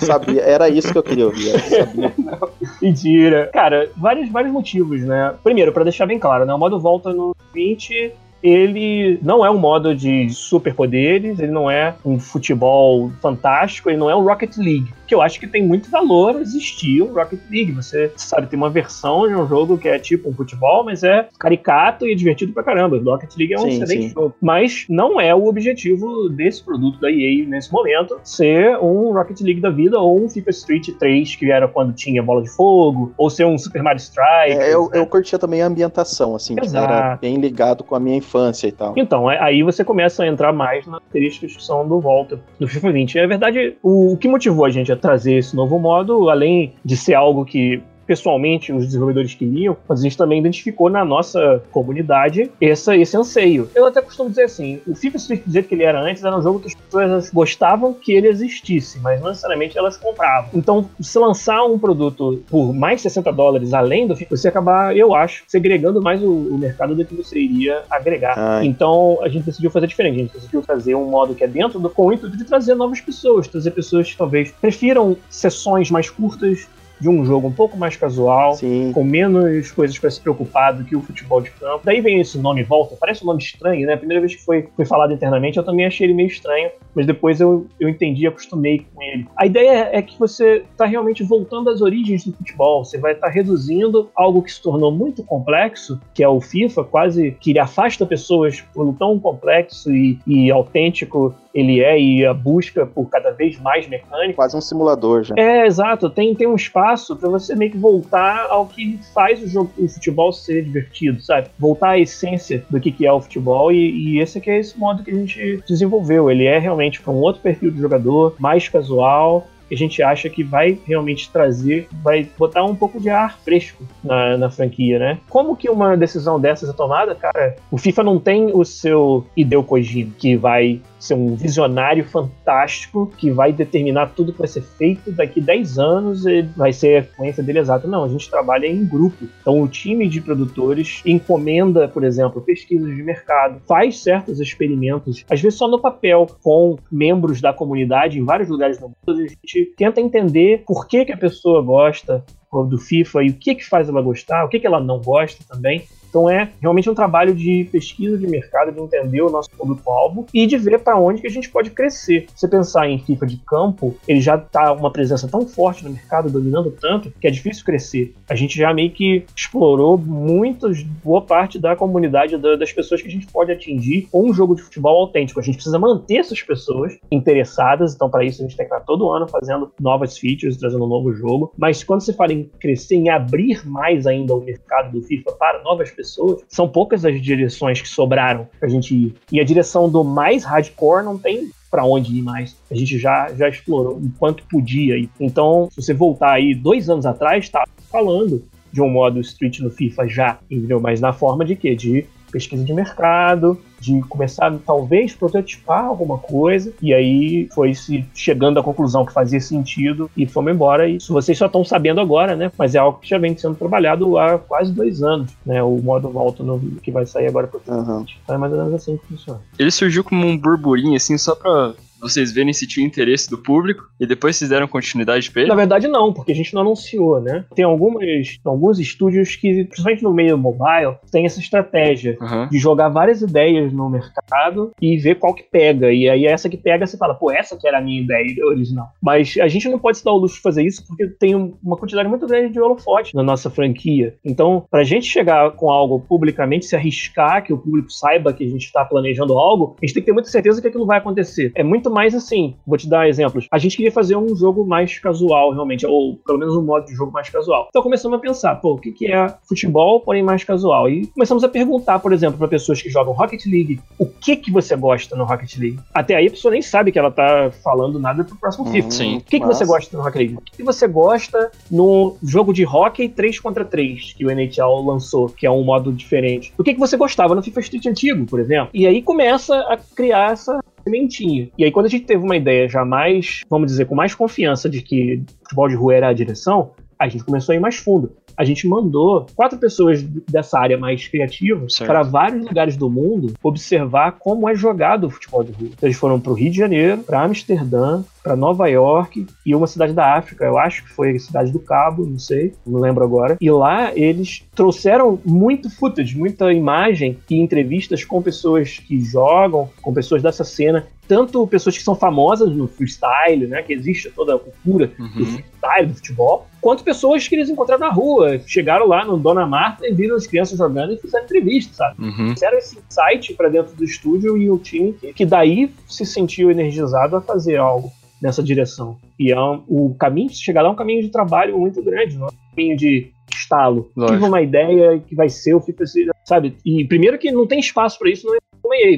Speaker 3: Sabia, era isso que eu queria ouvir. Eu sabia. *laughs*
Speaker 1: Mentira. Cara, vários, vários motivos, né? Primeiro, pra deixar bem claro, né? O modo volta no 20 ele não é um modo de superpoderes, ele não é um futebol fantástico, ele não é um Rocket League. Que eu acho que tem muito valor existir um Rocket League. Você sabe, tem uma versão de um jogo que é tipo um futebol, mas é caricato e divertido pra caramba. O Rocket League é um
Speaker 3: Sim,
Speaker 1: excelente
Speaker 3: sim.
Speaker 1: jogo. Mas não é o objetivo desse produto da EA nesse momento ser um Rocket League da vida ou um FIFA Street 3, que era quando tinha bola de fogo, ou ser um Super Mario Strike.
Speaker 3: É, eu, eu curtia também a ambientação, assim, que
Speaker 1: Exato.
Speaker 3: era bem ligado com a minha infância e tal.
Speaker 1: Então, é- aí você começa a entrar mais nas características que são do Volta, do FIFA 20. Na verdade, o, o que motivou a gente a trazer esse novo modo, além de ser algo que pessoalmente os desenvolvedores queriam, mas a gente também identificou na nossa comunidade essa, esse anseio. Eu até costumo dizer assim, o FIFA Street do jeito que ele era antes era um jogo que as pessoas gostavam que ele existisse, mas não necessariamente elas compravam. Então, se lançar um produto por mais 60 dólares além do FIFA, você acabar, eu acho, segregando mais o, o mercado do que você iria agregar.
Speaker 3: Ah,
Speaker 1: Então a gente decidiu fazer diferente. A gente decidiu fazer um modo que é dentro do com o intuito de trazer novas pessoas, trazer pessoas que talvez prefiram sessões mais curtas de um jogo um pouco mais casual,
Speaker 3: Sim.
Speaker 1: com menos coisas para se preocupar do que o futebol de campo. Daí vem esse nome volta, parece um nome estranho, né? A primeira vez que foi, foi falado internamente, eu também achei ele meio estranho, mas depois eu, eu entendi e acostumei com ele. A ideia é que você está realmente voltando às origens do futebol, você vai estar reduzindo algo que se tornou muito complexo, que é o FIFA, quase que ele afasta pessoas pelo tão complexo e, e autêntico ele é e a busca por cada vez mais mecânico.
Speaker 3: Quase um simulador já.
Speaker 1: É, exato. Tem, tem um espaço para você meio que voltar ao que faz o jogo, o futebol ser divertido, sabe? Voltar à essência do que, que é o futebol e, e esse aqui é esse modo que a gente desenvolveu. Ele é realmente para um outro perfil de jogador, mais casual, que a gente acha que vai realmente trazer, vai botar um pouco de ar fresco na, na franquia, né? Como que uma decisão dessas é tomada, cara? O FIFA não tem o seu Hideo Kojima, que vai ser um visionário fantástico, que vai determinar tudo que vai ser feito daqui 10 anos e vai ser a influência dele exata. Não, a gente trabalha em grupo. Então o time de produtores encomenda, por exemplo, pesquisas de mercado, faz certos experimentos, às vezes só no papel, com membros da comunidade em vários lugares do mundo, a gente tenta entender por que, que a pessoa gosta do FIFA e o que que faz ela gostar, o que que ela não gosta também. Então é realmente um trabalho de pesquisa de mercado, de entender o nosso público-alvo e de ver para onde que a gente pode crescer. Se você pensar em FIFA de campo, ele já está uma presença tão forte no mercado, dominando tanto, que é difícil crescer. A gente já meio que explorou muito, boa parte da comunidade da, das pessoas que a gente pode atingir com um jogo de futebol autêntico. A gente precisa manter essas pessoas interessadas, então para isso a gente tem que estar todo ano fazendo novas features, trazendo um novo jogo. Mas quando se fala em crescer, em abrir mais ainda o mercado do FIFA para novas pessoas, são poucas as direções que sobraram pra gente ir. E a direção do mais hardcore não tem para onde ir mais. A gente já, já explorou quanto podia ir. Então, se você voltar aí dois anos atrás, tá falando de um modo street no FIFA já, entendeu? Mas na forma de quê? De pesquisa de mercado, de começar talvez prototipar alguma coisa, e aí foi se chegando à conclusão que fazia sentido e fomos embora. E isso vocês só estão sabendo agora, né? Mas é algo que já vem sendo trabalhado há quase dois anos, né? O modo volta no, que vai sair agora para
Speaker 3: Aham.
Speaker 1: Então é mais ou menos assim que funciona.
Speaker 9: Ele surgiu como um burburinho, assim, só pra vocês verem se tinha interesse do público, e depois vocês deram continuidade pra ele.
Speaker 1: Na verdade, não, porque a gente não anunciou, né? Tem algumas, alguns estúdios que, principalmente no meio mobile, tem essa estratégia
Speaker 9: Aham.
Speaker 1: de jogar várias ideias no mercado e ver qual que pega. E aí essa que pega, você fala, pô, essa que era a minha ideia original. Mas a gente não pode se dar o luxo de fazer isso porque tem um- uma quantidade muito grande de holofote na nossa franquia. Então, pra gente chegar com algo publicamente, se arriscar, que o público saiba que a gente tá planejando algo, a gente tem que ter muita certeza que aquilo vai acontecer. É muito mais assim, vou te dar exemplos. A gente queria fazer um jogo mais casual, realmente, ou pelo menos um modo de jogo mais casual. Então começamos a pensar, pô, o que, que é futebol, porém mais casual? E começamos a perguntar, por exemplo, para pessoas que jogam Rocket League, o que que você gosta no Rocket League? Até aí a pessoa nem sabe que ela tá falando nada pro próximo FIFA.
Speaker 9: Sim.
Speaker 1: O que, que você gosta no Rocket League? O que, que você gosta no jogo de hockey 3 contra 3 que o NHL lançou, que é um modo diferente? O que, que você gostava no FIFA Street antigo, por exemplo? E aí começa a criar essa sementinha. E aí, quando a gente teve uma ideia já mais, vamos dizer, com mais confiança de que futebol de rua era a direção, a gente começou a ir mais fundo. A gente mandou quatro pessoas dessa área mais criativa para vários lugares do mundo observar como é jogado o futebol de rua. Então, eles foram para o Rio de Janeiro, para Amsterdã, para Nova York e uma cidade da África, eu acho que foi a cidade do Cabo, não sei, não lembro agora. E lá eles trouxeram muito footage, muita imagem e entrevistas com pessoas que jogam, com pessoas dessa cena, tanto pessoas que são famosas no freestyle, né, que existe toda a cultura do
Speaker 9: Uhum.
Speaker 1: freestyle, do futebol, quanto pessoas que eles encontraram na rua, chegaram lá no Dona Marta e viram as crianças jogando e fizeram entrevista, sabe?
Speaker 9: Uhum.
Speaker 1: Fizeram esse insight para dentro do estúdio e o time que, daí se sentiu energizado a fazer algo nessa direção. E é um- o caminho de chegar lá é um caminho de trabalho muito grande, não é um caminho de estalo.
Speaker 9: Lógico.
Speaker 1: Tive uma ideia que vai ser o FIFA, sabe? E primeiro que não tem espaço para isso no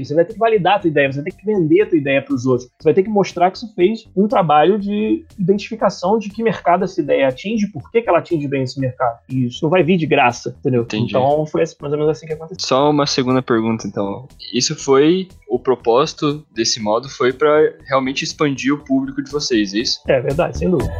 Speaker 1: Você vai ter que validar a tua ideia, você vai ter que vender a tua ideia para os outros. Você vai ter que mostrar que você fez um trabalho de identificação de que mercado essa ideia atinge, por que, que ela atinge bem esse mercado. E isso não vai vir de graça, entendeu?
Speaker 9: Entendi.
Speaker 1: Então foi assim- mais ou menos assim que aconteceu.
Speaker 9: Só uma segunda pergunta, então. Isso foi o propósito desse modo foi pra realmente expandir o público de vocês, é isso?
Speaker 1: É verdade, sem dúvida.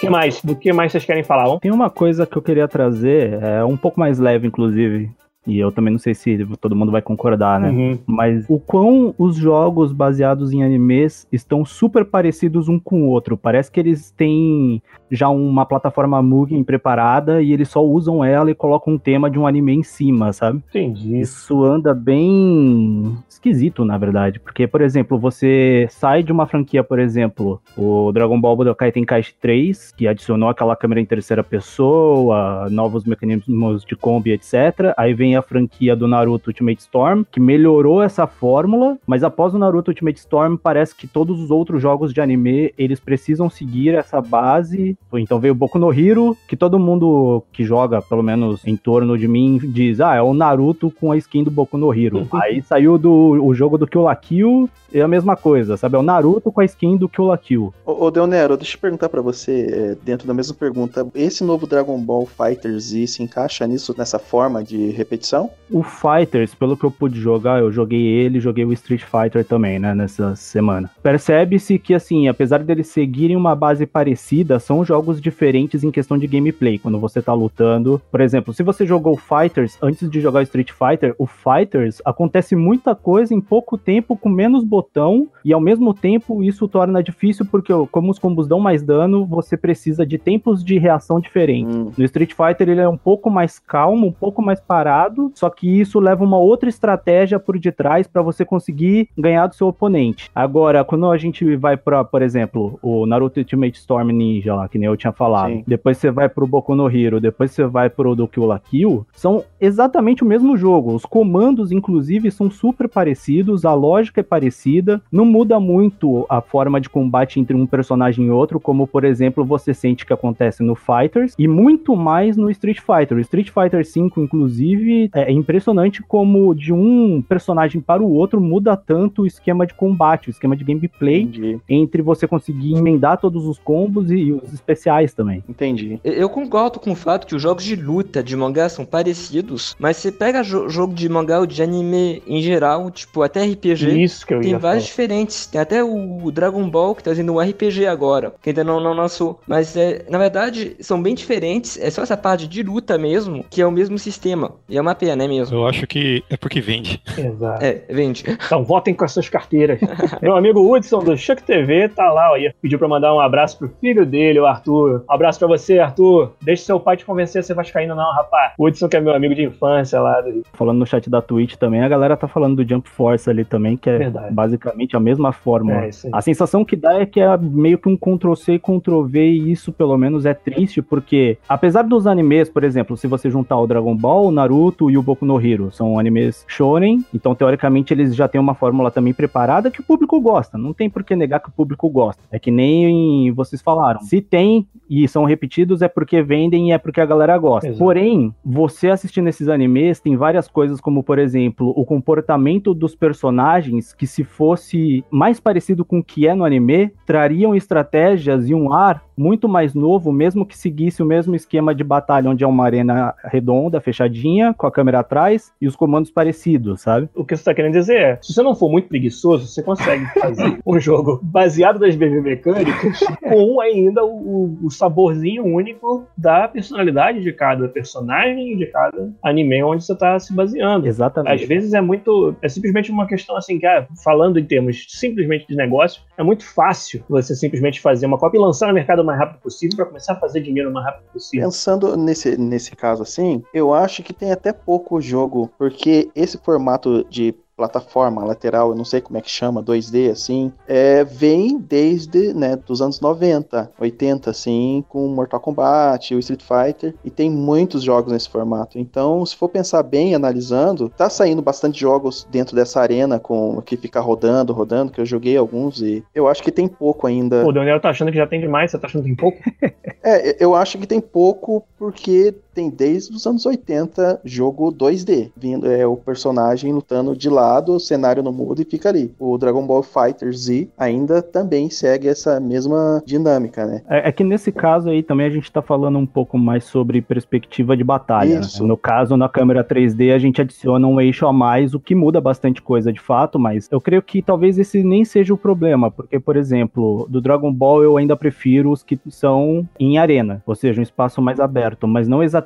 Speaker 1: O que mais? Do que mais vocês querem falar?
Speaker 4: Tem uma coisa que eu queria trazer, é um pouco mais leve, inclusive. E eu também não sei se todo mundo vai concordar, né?
Speaker 1: Uhum.
Speaker 4: Mas o quão os jogos baseados em animes estão super parecidos um com o outro. Parece que eles têm já uma plataforma Mugen preparada e eles só usam ela e colocam um tema de um anime em cima, sabe?
Speaker 1: Entendi.
Speaker 4: Isso anda bem esquisito, na verdade. Porque, por exemplo, você sai de uma franquia, por exemplo, o Dragon Ball Budokai Tenkaichi 3, que adicionou aquela câmera em terceira pessoa, novos mecanismos de combi, etc. Aí vem a franquia do Naruto Ultimate Storm, que melhorou essa fórmula, mas após o Naruto Ultimate Storm, parece que todos os outros jogos de anime, eles precisam seguir essa base. Então veio Boku no Hero, que todo mundo que joga, pelo menos em torno de mim, diz, ah, é o Naruto com a skin do Boku no Hero. *laughs* Aí saiu do o jogo do Kill la Kill, é a mesma coisa, sabe? É o Naruto com a skin do Kill la Kill.
Speaker 3: Ô, ô Deonero, deixa eu perguntar pra você, é, dentro da mesma pergunta, esse novo Dragon Ball Fighter Z se encaixa nisso, nessa forma de competição?
Speaker 4: O Fighters, pelo que eu pude jogar, eu joguei ele, joguei o Street Fighter também, né, nessa semana. Percebe-se que, assim, apesar deles seguirem uma base parecida, são jogos diferentes em questão de gameplay, quando você tá lutando. Por exemplo, se você jogou Fighters antes de jogar o Street Fighter, o Fighters acontece muita coisa em pouco tempo, com menos botão, e ao mesmo tempo isso torna difícil, porque como os combos dão mais dano, você precisa de tempos de reação diferentes.
Speaker 3: Hum.
Speaker 4: No Street Fighter ele é um pouco mais calmo, um pouco mais parado, só que isso leva uma outra estratégia por detrás para você conseguir ganhar do seu oponente. Agora, quando a gente vai para, por exemplo, o Naruto Ultimate Storm Ninja lá, que nem eu tinha falado,
Speaker 3: Sim.
Speaker 4: depois você vai pro Boku no Hero, depois você vai pro do Kill la Kill, são exatamente o mesmo jogo. Os comandos, inclusive, são super parecidos, a lógica é parecida, não muda muito a forma de combate entre um personagem e outro, como, por exemplo, você sente que acontece no Fighters, e muito mais no Street Fighter. O Street Fighter V, inclusive, é impressionante como de um personagem para o outro muda tanto o esquema de combate, o esquema de gameplay,
Speaker 3: Entendi.
Speaker 4: entre você conseguir emendar todos os combos e os especiais também.
Speaker 3: Entendi.
Speaker 5: Eu concordo com o fato que os jogos de luta de mangá são parecidos, mas você pega jo- jogo de mangá ou de anime em geral, tipo até RPG,
Speaker 1: Isso que eu
Speaker 5: tem vários
Speaker 1: falar.
Speaker 5: diferentes. Tem até o Dragon Ball que tá fazendo um RPG agora, que ainda não, não lançou. Mas é, na verdade são bem diferentes. É só essa parte de luta mesmo que é o mesmo sistema. E é uma pena, é mesmo.
Speaker 7: Eu acho que é porque vende.
Speaker 1: Exato.
Speaker 5: É, vende.
Speaker 1: Então votem com as suas carteiras. *laughs* Meu amigo Hudson do Chuck TV tá lá, ó, e pediu pra mandar um abraço pro filho dele, o Arthur. Um abraço pra você, Arthur. Deixa seu pai te convencer a ser vascaíno não, rapaz. Hudson que é meu amigo de infância lá. Do...
Speaker 4: Falando no chat da Twitch também, a galera tá falando do Jump Force ali também, que é
Speaker 1: Verdade.
Speaker 4: basicamente a mesma fórmula.
Speaker 1: É, isso aí.
Speaker 4: A sensação que dá é que é meio que um Ctrl-C e Ctrl-V, e isso pelo menos é triste, porque apesar dos animes, por exemplo, se você juntar o Dragon Ball, o Naruto e o Boku no Hero, são animes shonen, então teoricamente eles já têm uma fórmula também preparada que o público gosta. Não tem por que negar que o público gosta. É que nem vocês falaram. Se tem e são repetidos é porque vendem e é porque a galera gosta.
Speaker 1: Exato.
Speaker 4: Porém, você assistindo esses animes tem várias coisas como, por exemplo, o comportamento dos personagens que se fosse mais parecido com o que é no anime, trariam estratégias e um ar muito mais novo, mesmo que seguisse o mesmo esquema de batalha, onde é uma arena redonda, fechadinha, com a câmera atrás e os comandos parecidos, sabe?
Speaker 1: O que você tá querendo dizer é, se você não for muito preguiçoso, você consegue fazer *laughs* um jogo baseado nas biomecânicas *laughs* com ainda o, o saborzinho único da personalidade de cada personagem e de cada anime onde você tá se baseando. Às
Speaker 4: Exatamente.
Speaker 1: vezes é muito. É simplesmente uma questão assim, que, ah, falando em termos simplesmente de negócio, é muito fácil você simplesmente fazer uma cópia e lançar no mercado o mais rápido possível para começar a fazer dinheiro o mais rápido possível.
Speaker 3: Pensando nesse, nesse caso assim, eu acho que tem até pouco jogo, porque esse formato de plataforma lateral, eu não sei como é que chama, 2D assim, é, vem desde né, dos anos 90, 80 assim, com Mortal Kombat, o Street Fighter, e tem muitos jogos nesse formato. Então, se for pensar bem, analisando, tá saindo bastante jogos dentro dessa arena com que fica rodando, rodando, que eu joguei alguns e eu acho que tem pouco ainda.
Speaker 1: O Daniel tá achando que já tem demais, você tá achando que tem pouco? *laughs*
Speaker 3: É, eu acho que tem pouco porque tem desde os anos 80 jogo 2D, vindo é o personagem lutando de lado, o cenário não muda e fica ali. O Dragon Ball Fighter Z ainda também segue essa mesma dinâmica, né?
Speaker 4: É, é que nesse caso aí também a gente tá falando um pouco mais sobre perspectiva de batalha. né? No caso, na câmera 3D, a gente adiciona um eixo a mais, o que muda bastante coisa de fato, mas eu creio que talvez esse nem seja o problema, porque, por exemplo, do Dragon Ball eu ainda prefiro os que são em arena, ou seja, um espaço mais aberto, mas não exatamente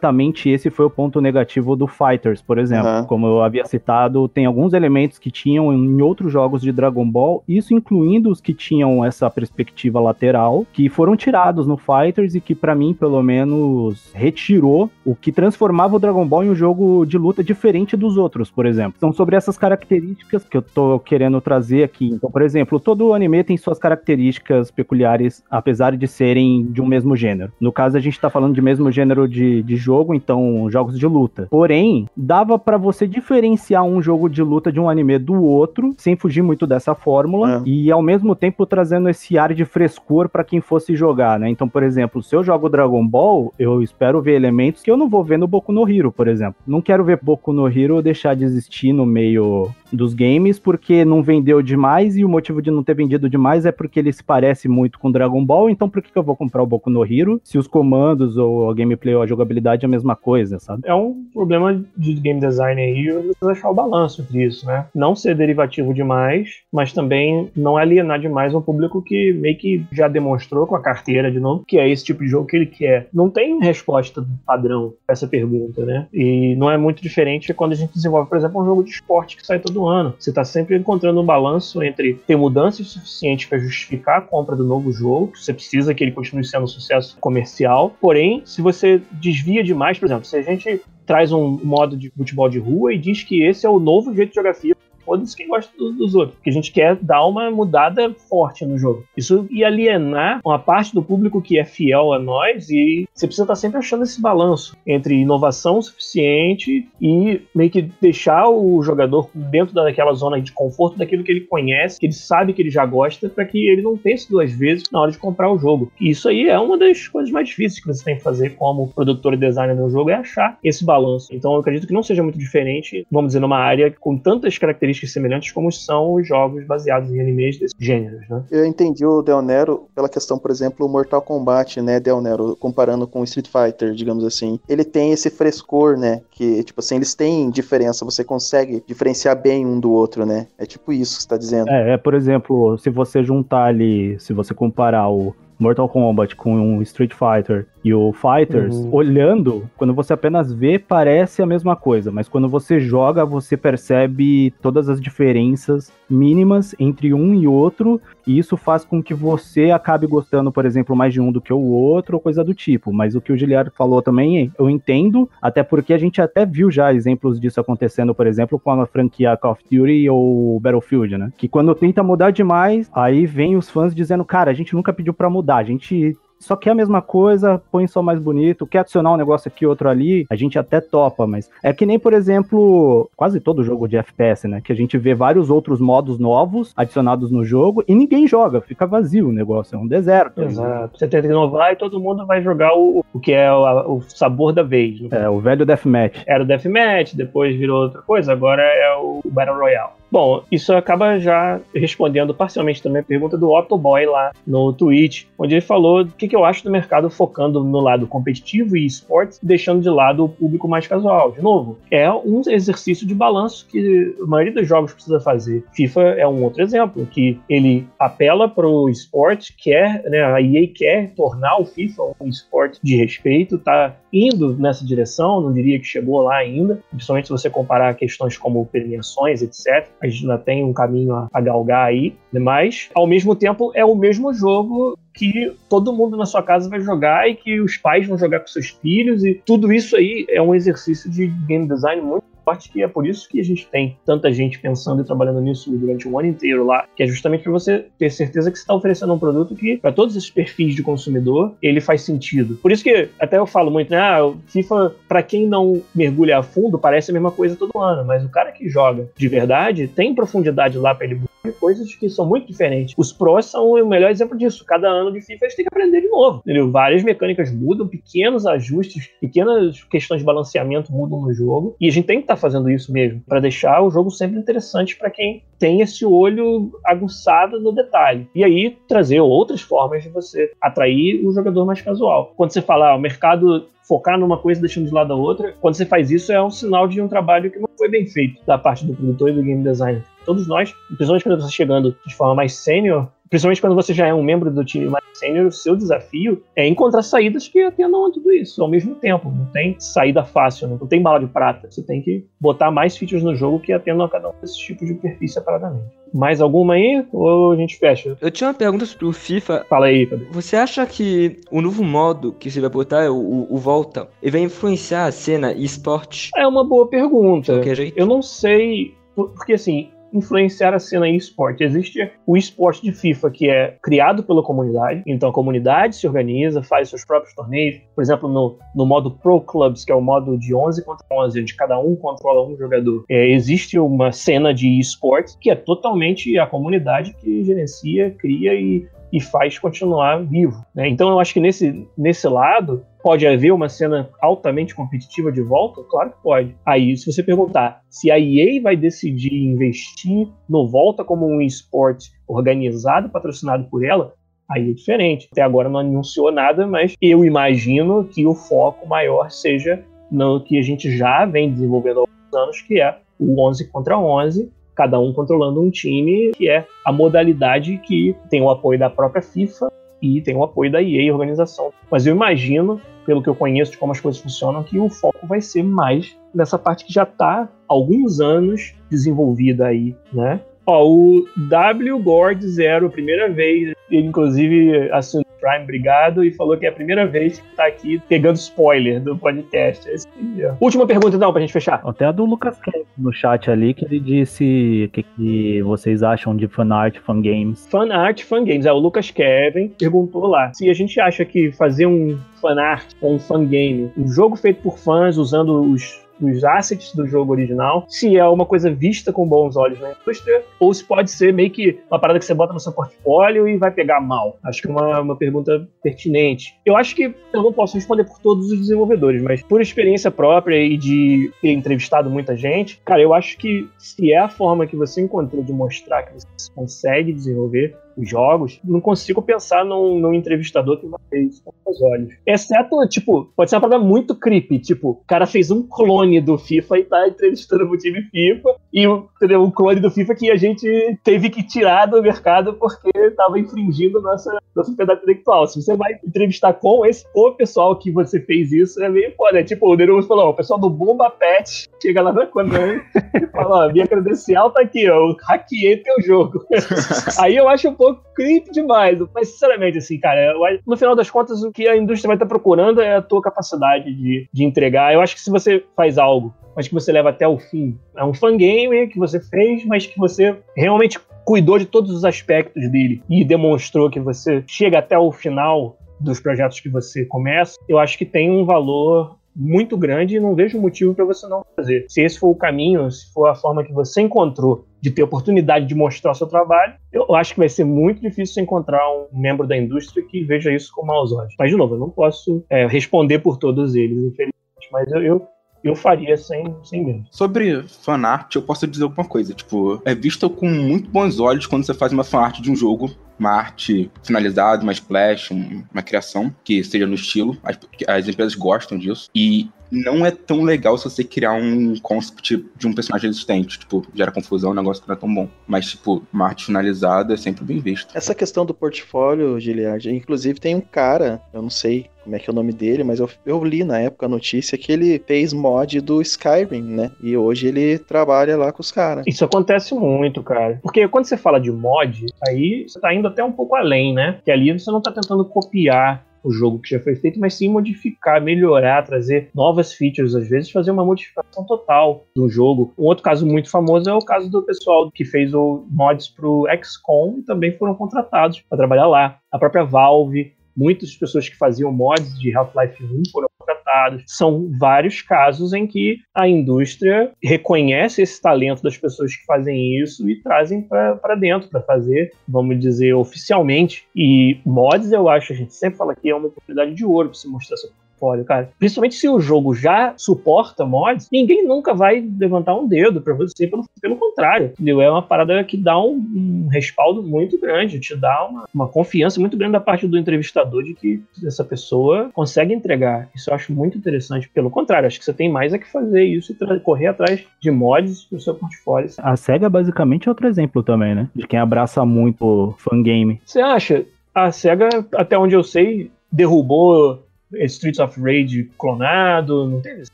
Speaker 4: esse foi o ponto negativo do Fighters, por exemplo.
Speaker 3: Aham.
Speaker 4: Como eu havia citado, tem alguns elementos que tinham em outros jogos de Dragon Ball, isso incluindo os que tinham essa perspectiva lateral, que foram tirados no Fighters e que pra mim, pelo menos, retirou o que transformava o Dragon Ball em um jogo de luta diferente dos outros, por exemplo. São sobre essas características que eu tô querendo trazer aqui. Então, por exemplo, todo anime tem suas características peculiares, apesar de serem de um mesmo gênero. No caso, a gente tá falando de mesmo gênero de, de jogo, então jogos de luta. Porém, dava pra você diferenciar um jogo de luta de um anime do outro, sem fugir muito dessa fórmula,
Speaker 3: É.
Speaker 4: e ao mesmo tempo trazendo esse ar de frescor pra quem fosse jogar, né? Então, por exemplo, se eu jogo Dragon Ball, eu espero ver elementos que eu não vou ver no Boku no Hero, por exemplo. Não quero ver Boku no Hero deixar de existir no meio dos games porque não vendeu demais e o motivo de não ter vendido demais é porque ele se parece muito com Dragon Ball, então por que, que eu vou comprar o Boku no Hero se os comandos ou a gameplay ou a jogabilidade jogabilidade a mesma coisa, sabe?
Speaker 1: É um problema de game design aí, você achar o balanço entre isso, né? Não ser derivativo demais, mas também não alienar demais um público que meio que já demonstrou com a carteira de novo que é esse tipo de jogo que ele quer. Não tem resposta padrão pra essa pergunta, né? E não é muito diferente quando a gente desenvolve, por exemplo, um jogo de esporte que sai todo ano. Você tá sempre encontrando um balanço entre ter mudanças suficientes para justificar a compra do novo jogo, você precisa que ele continue sendo um sucesso comercial, porém, se você desvia demais, por exemplo, se a gente traz um modo de futebol de rua e diz que esse é o novo jeito de jogar FIFA, foda-se quem gosta do, dos outros. Porque a gente quer dar uma mudada forte no jogo. Isso ia alienar uma parte do público que é fiel a nós e você precisa estar sempre achando esse balanço entre inovação suficiente e meio que deixar o jogador dentro daquela zona de conforto daquilo que ele conhece, que ele sabe que ele já gosta, para que ele não pense duas vezes na hora de comprar o jogo. E isso aí é uma das coisas mais difíceis que você tem que fazer como produtor e designer do jogo, é achar esse balanço. Então eu acredito que não seja muito diferente, vamos dizer, numa área com tantas características características semelhantes como são os jogos baseados em animes desses gêneros, né?
Speaker 3: Eu entendi o Del Nero pela questão, por exemplo, Mortal Kombat, né, Del Nero, comparando com o Street Fighter, digamos assim. Ele tem esse frescor, né, que, tipo assim, eles têm diferença, você consegue diferenciar bem um do outro, né? É tipo isso que você tá dizendo.
Speaker 4: É, é por exemplo, se você juntar ali, se você comparar o Mortal Kombat com o Street Fighter e o Fighters,
Speaker 1: Uhum.
Speaker 4: olhando, quando você apenas vê, parece a mesma coisa, mas quando você joga, você percebe todas as diferenças mínimas entre um e outro, e isso faz com que você acabe gostando, por exemplo, mais de um do que o outro, ou coisa do tipo. Mas o que o Giliard falou também, eu entendo, até porque a gente até viu já exemplos disso acontecendo, por exemplo, com a franquia Call of Duty ou Battlefield, né? Que quando tenta mudar demais, aí vem os fãs dizendo, cara, a gente nunca pediu pra mudar, a gente só quer a mesma coisa, põe só mais bonito, quer adicionar um negócio aqui, outro ali, a gente até topa, mas é que nem, por exemplo, quase todo jogo de FPS, né? Que a gente vê vários outros modos novos adicionados no jogo e ninguém joga, fica vazio o negócio, é um deserto.
Speaker 1: Exato. Você tenta inovar e todo mundo vai jogar o, o que é o, o sabor da vez.
Speaker 4: É, o velho Deathmatch.
Speaker 1: Era o Deathmatch, depois virou outra coisa, agora é o Battle Royale. Bom, isso acaba já respondendo parcialmente também a pergunta do Otto Boy lá no Twitch, onde ele falou o que, que eu acho do mercado focando no lado competitivo e esportes, deixando de lado o público mais casual. De novo, é um exercício de balanço que a maioria dos jogos precisa fazer. FIFA é um outro exemplo, que ele apela para o esporte, quer, né, a EA quer tornar o FIFA um esporte de respeito, tá indo nessa direção, não diria que chegou lá ainda, principalmente se você comparar questões como premiações, etc. A gente ainda tem um caminho a, a galgar aí, mas ao mesmo tempo é o mesmo jogo que todo mundo na sua casa vai jogar e que os pais vão jogar com seus filhos e tudo isso aí é um exercício de game design muito forte que é por isso que a gente tem tanta gente pensando e trabalhando nisso durante um ano inteiro lá, que é justamente para você ter certeza que você está oferecendo um produto que para todos esses perfis de consumidor ele faz sentido. Por isso que até eu falo muito, né, ah, o FIFA para quem não mergulha a fundo parece a mesma coisa todo ano, mas o cara que joga de verdade tem profundidade lá para ele coisas que são muito diferentes. Os pros são o melhor exemplo disso. Cada ano de FIFA eles têm que aprender de novo. Entendeu? Várias mecânicas mudam, pequenos ajustes, pequenas questões de balanceamento mudam no jogo. E a gente tem que estar fazendo isso mesmo, para deixar o jogo sempre interessante para quem tem esse olho aguçado no detalhe. E aí trazer outras formas de você atrair o jogador mais casual. Quando você fala, ah, o mercado focar numa coisa deixando de lado a outra, quando você faz isso é um sinal de um trabalho que não foi bem feito da parte do produtor e do game designer. Todos nós, principalmente quando você está chegando de forma mais sênior, principalmente quando você já é um membro do time mais sênior, o seu desafio é encontrar saídas que atendam a tudo isso ao mesmo tempo. Não tem saída fácil, não tem bala de prata. Você tem que botar mais features no jogo que atendam a cada um desses tipos de perfis separadamente. Mais alguma aí? Ou a gente fecha?
Speaker 5: Eu tinha uma pergunta sobre o FIFA.
Speaker 1: Fala aí, Cadê?
Speaker 5: Você acha que o novo modo que você vai botar, o, o, o Volta, ele vai influenciar a cena esporte?
Speaker 1: É uma boa pergunta. Eu não sei, porque assim, influenciar a cena e-sport. Existe o esporte de FIFA que é criado pela comunidade, então a comunidade se organiza, faz seus próprios torneios, por exemplo, no, no modo Pro Clubs, que é o modo de 11 contra 11, onde cada um controla um jogador. É, existe uma cena de e-sport que é totalmente a comunidade que gerencia, cria e, e faz continuar vivo. né? Então eu acho que nesse, nesse lado Pode haver uma cena altamente competitiva de volta? Claro que pode. Aí, se você perguntar se a EA vai decidir investir no Volta como um esporte organizado, patrocinado por ela, Aí é diferente. Até agora não anunciou nada, mas eu imagino que o foco maior seja no que a gente já vem desenvolvendo há alguns anos, que é o 11 contra 11, cada um controlando um time, que é a modalidade que tem o apoio da própria FIFA e tem o apoio da EA, organização. Mas eu imagino, pelo que eu conheço de como as coisas funcionam, que o foco vai ser mais nessa parte que já está alguns anos desenvolvida aí, né? Ó, o W Gord Zero, primeira vez, ele inclusive assinou o Prime, obrigado, e falou que é a primeira vez que tá aqui pegando spoiler do podcast. Ó. Última pergunta então, pra gente fechar.
Speaker 4: Até a do Lucas Kevin no chat ali, que ele disse o que, que vocês acham de fanart, fangames.
Speaker 1: Fan art, fan games. É, o Lucas Kevin perguntou lá se a gente acha que fazer um fanart ou um fangame, um jogo feito por fãs usando os os assets do jogo original, se é uma coisa vista com bons olhos na indústria, ou se pode ser meio que uma parada que você bota no seu portfólio e vai pegar mal. Acho que é uma, uma pergunta pertinente. Eu acho que eu não posso responder por todos os desenvolvedores, mas por experiência própria e de ter entrevistado muita gente, cara, eu acho que se é a forma que você encontrou de mostrar que você consegue desenvolver, os jogos, não consigo pensar num, num entrevistador que vai fazer isso com os olhos. Exceto, tipo, pode ser uma parada muito creepy, tipo, o cara fez um clone do FIFA e tá entrevistando o time FIFA, e entendeu, um clone do FIFA que a gente teve que tirar do mercado porque tava infringindo nossa, nossa propriedade intelectual. Se você vai entrevistar com esse o pessoal que você fez isso, é meio foda. É tipo, o Neruso falou, o pessoal do Bomba Pet chega lá na Konami e fala, ó, minha credencial tá aqui, ó, eu hackeei teu jogo. *laughs* Aí eu acho um pouco creepy demais. Mas, sinceramente, assim, cara, no final das contas, o que a indústria vai estar procurando é a tua capacidade de, de entregar. Eu acho que se você faz algo, mas que você leva até o fim, é um fangame que você fez, mas que você realmente cuidou de todos os aspectos dele e demonstrou que você chega até o final dos projetos que você começa, eu acho que tem um valor muito grande e não vejo motivo para você não fazer. Se esse for o caminho, se for a forma que você encontrou de ter oportunidade de mostrar o seu trabalho, eu acho que vai ser muito difícil encontrar um membro da indústria que veja isso com maus olhos. Mas, de novo, eu não posso é, responder por todos eles, infelizmente, mas eu, eu eu faria sem, sem medo.
Speaker 8: Sobre fanart, eu posso dizer alguma coisa. Tipo, é visto com muito bons olhos quando você faz uma fanart de um jogo uma arte finalizada, uma splash, uma criação que seja no estilo. As, as empresas gostam disso. E não é tão legal se você criar um concept de um personagem existente. Tipo, gera confusão, um negócio que não é tão bom. Mas, tipo, uma arte finalizada é sempre bem visto.
Speaker 3: Essa questão do portfólio, Giliard, inclusive tem um cara, eu não sei como é que é o nome dele, mas eu, eu li na época a notícia que ele fez mod do Skyrim, né? E hoje ele trabalha lá com os caras.
Speaker 1: Isso acontece muito, cara. Porque quando você fala de mod, aí você tá indo até um pouco além, né? Que ali você não tá tentando copiar o jogo que já foi feito, mas sim modificar, melhorar, trazer novas features, às vezes fazer uma modificação total do jogo. Um outro caso muito famoso é o caso do pessoal que fez o mods pro XCOM e também foram contratados para trabalhar lá. A própria Valve Muitas pessoas que faziam mods de Half-Life 1 foram contratados. São vários casos em que a indústria reconhece esse talento das pessoas que fazem isso e trazem para dentro para fazer, vamos dizer, oficialmente. E mods, eu acho, a gente sempre fala que é uma oportunidade de ouro para se mostrar seu portfólio, cara. Principalmente se o jogo já suporta mods, ninguém nunca vai levantar um dedo para você, pelo, pelo contrário. Entendeu? É uma parada que dá um, um respaldo muito grande, te dá uma, uma confiança muito grande da parte do entrevistador de que essa pessoa consegue entregar. Isso eu acho muito interessante. Pelo contrário, acho que você tem mais é que fazer isso e correr atrás de mods no seu portfólio.
Speaker 4: A SEGA basicamente é outro exemplo também, né? De quem abraça muito fangame.
Speaker 1: Você acha? A SEGA, até onde eu sei, derrubou Streets of Rage clonado, não tem essa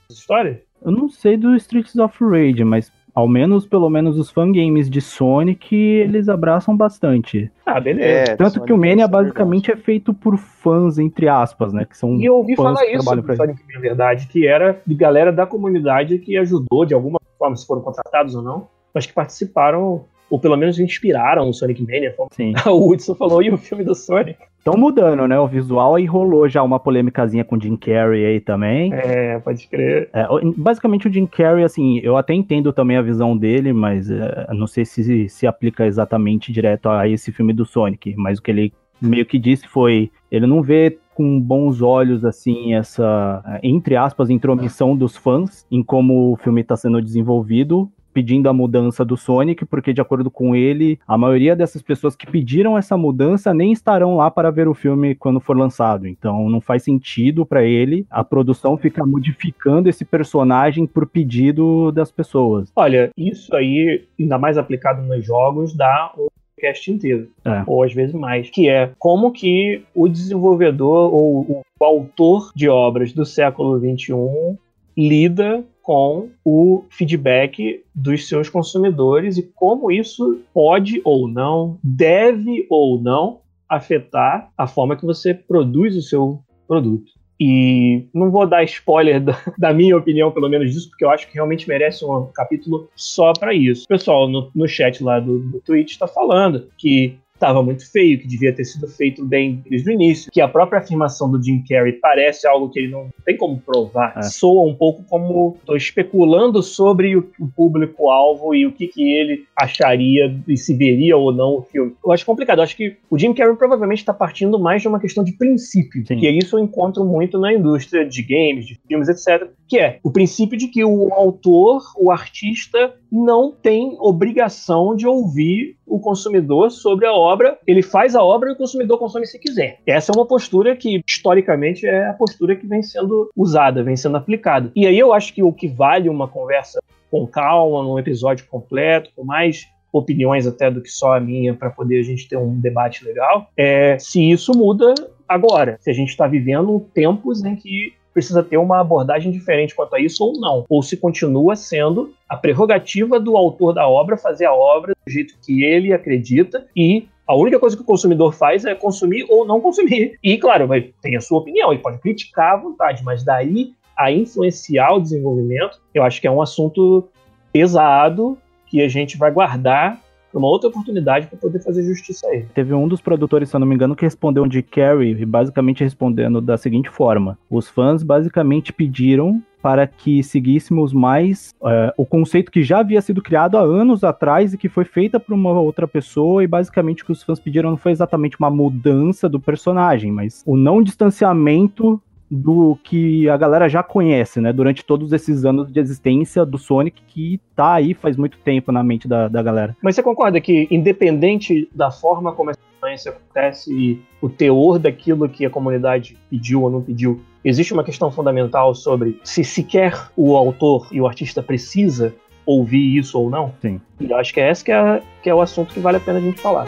Speaker 1: história?
Speaker 4: Eu não sei do Streets of Rage, mas ao menos, pelo menos os fangames de Sonic, eles abraçam bastante.
Speaker 1: Ah, beleza.
Speaker 4: É, Tanto Sonic que o Mania basicamente é feito por fãs, entre aspas, né? Que são
Speaker 1: e eu ouvi
Speaker 4: fãs
Speaker 1: falar isso do Sonic, na verdade, que era de galera da comunidade que ajudou de alguma forma, se foram contratados ou não, mas que participaram ou pelo menos inspiraram o Sonic Mania.
Speaker 4: Sim. *laughs*
Speaker 1: O Hudson falou, e o filme do Sonic?
Speaker 4: Estão mudando, né? O visual aí rolou já uma polêmicazinha com o Jim Carrey aí também.
Speaker 1: É, pode crer.
Speaker 4: É, basicamente o Jim Carrey, assim, eu até entendo também a visão dele, mas é, não sei se se aplica exatamente direto a esse filme do Sonic. Mas o que ele meio que disse foi, ele não vê com bons olhos, assim, essa, entre aspas, intromissão dos fãs em como o filme está sendo desenvolvido pedindo a mudança do Sonic, porque de acordo com ele, a maioria dessas pessoas que pediram essa mudança nem estarão lá para ver o filme quando for lançado. Então não faz sentido para ele a produção ficar modificando esse personagem por pedido das pessoas.
Speaker 1: Olha, isso aí, ainda mais aplicado nos jogos, dá um cast inteiro,
Speaker 4: É.
Speaker 1: ou às vezes mais, que é como que o desenvolvedor ou o autor de obras do século XXI lida com o feedback dos seus consumidores e como isso pode ou não, deve ou não afetar a forma que você produz o seu produto. E não vou dar spoiler da, da minha opinião, pelo menos disso, porque eu acho que realmente merece um capítulo só para isso. O pessoal no, no chat lá do, do Twitch está falando que estava muito feio, que devia ter sido feito bem desde o início, que a própria afirmação do Jim Carrey parece algo que ele não tem como provar.
Speaker 4: É.
Speaker 1: Soa um pouco como estou especulando sobre o, o público-alvo e o que, que ele acharia e se veria ou não o filme. Eu acho complicado. Eu acho que o Jim Carrey provavelmente está partindo mais de uma questão de princípio,
Speaker 4: Sim.
Speaker 1: que é isso eu encontro muito na indústria de games, de filmes, etc. Que é o princípio de que o autor, o artista, não tem obrigação de ouvir o consumidor sobre a obra. Ele faz a obra e o consumidor consome se quiser. Essa é uma postura que, historicamente, é a postura que vem sendo usada, vem sendo aplicada. E aí eu acho que o que vale uma conversa com calma, num episódio completo, com mais opiniões até do que só a minha, para poder a gente ter um debate legal, é se isso muda agora. Se a gente está vivendo tempos em que precisa ter uma abordagem diferente quanto a isso ou não. Ou se continua sendo a prerrogativa do autor da obra fazer a obra do jeito que ele acredita e a única coisa que o consumidor faz é consumir ou não consumir. E, claro, tem a sua opinião, ele pode criticar à vontade, mas daí a influenciar o desenvolvimento, eu acho que é um assunto pesado que a gente vai guardar para uma outra oportunidade para poder fazer justiça a ele.
Speaker 4: Teve um dos produtores, se eu não me engano, que respondeu de Carrie, basicamente respondendo da seguinte forma: os fãs basicamente pediram para que seguíssemos mais é, o conceito que já havia sido criado há anos atrás e que foi feita por uma outra pessoa, e basicamente o que os fãs pediram não foi exatamente uma mudança do personagem, mas o não distanciamento do que a galera já conhece, né? Durante todos esses anos de existência do Sonic, que tá aí faz muito tempo na mente da, da galera.
Speaker 1: Mas você concorda que, independente da forma como essa influência acontece e o teor daquilo que a comunidade pediu ou não pediu, existe uma questão fundamental sobre se sequer o autor e o artista precisa ouvir isso ou não?
Speaker 4: Sim.
Speaker 1: E eu acho que é esse que é, que é o assunto que vale a pena a gente falar.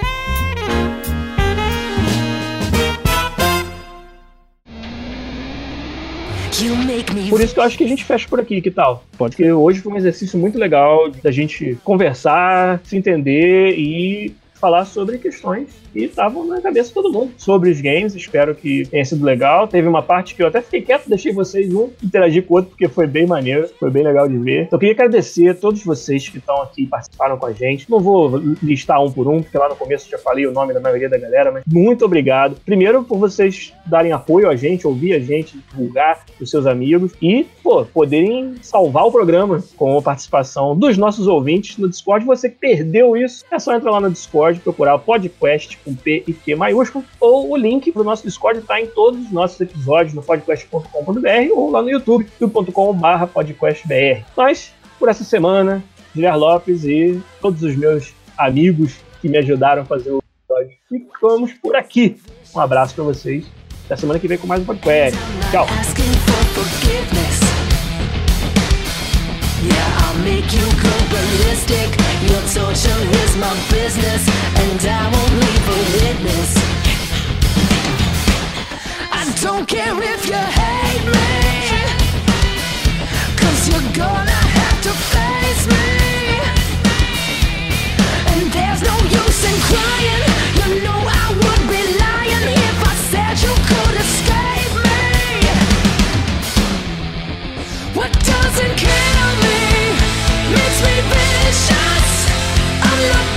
Speaker 1: Por isso que eu acho que a gente fecha por aqui, que tal?
Speaker 4: Pode
Speaker 1: Porque hoje foi um exercício muito legal da gente conversar, se entender e falar sobre questões que estavam na cabeça de todo mundo sobre os games. Espero que tenha sido legal. Teve uma parte que eu até fiquei quieto, deixei vocês um interagir com o outro, porque foi bem maneiro, foi bem legal de ver. Então, eu queria agradecer a todos vocês que estão aqui e participaram com a gente. Não vou listar um por um, porque lá no começo já falei o nome da maioria da galera, mas muito obrigado. Primeiro, por vocês darem apoio a gente, ouvir a gente, divulgar os seus amigos e, pô, poderem salvar o programa com a participação dos nossos ouvintes no Discord. Você que perdeu isso, é só entrar lá no Discord, procurar o podcast com P e Q maiúsculo, ou o link pro nosso Discord está em todos os nossos episódios no podcast.com.br ou lá no YouTube, youtube.com.br podcastbr. Mas, por essa semana, Guilherme Lopes e todos os meus amigos que me ajudaram a fazer o episódio, ficamos por aqui. Um abraço para vocês. Até semana que vem com mais um podcast. Tchau!
Speaker 10: make you go ballistic. Your torture is my business, and I won't leave a witness. I don't care if you hate me, cause you're gonna have to face me. And there's no use in crying, you know I would be lying if I said you could escape me. What doesn't Yeah.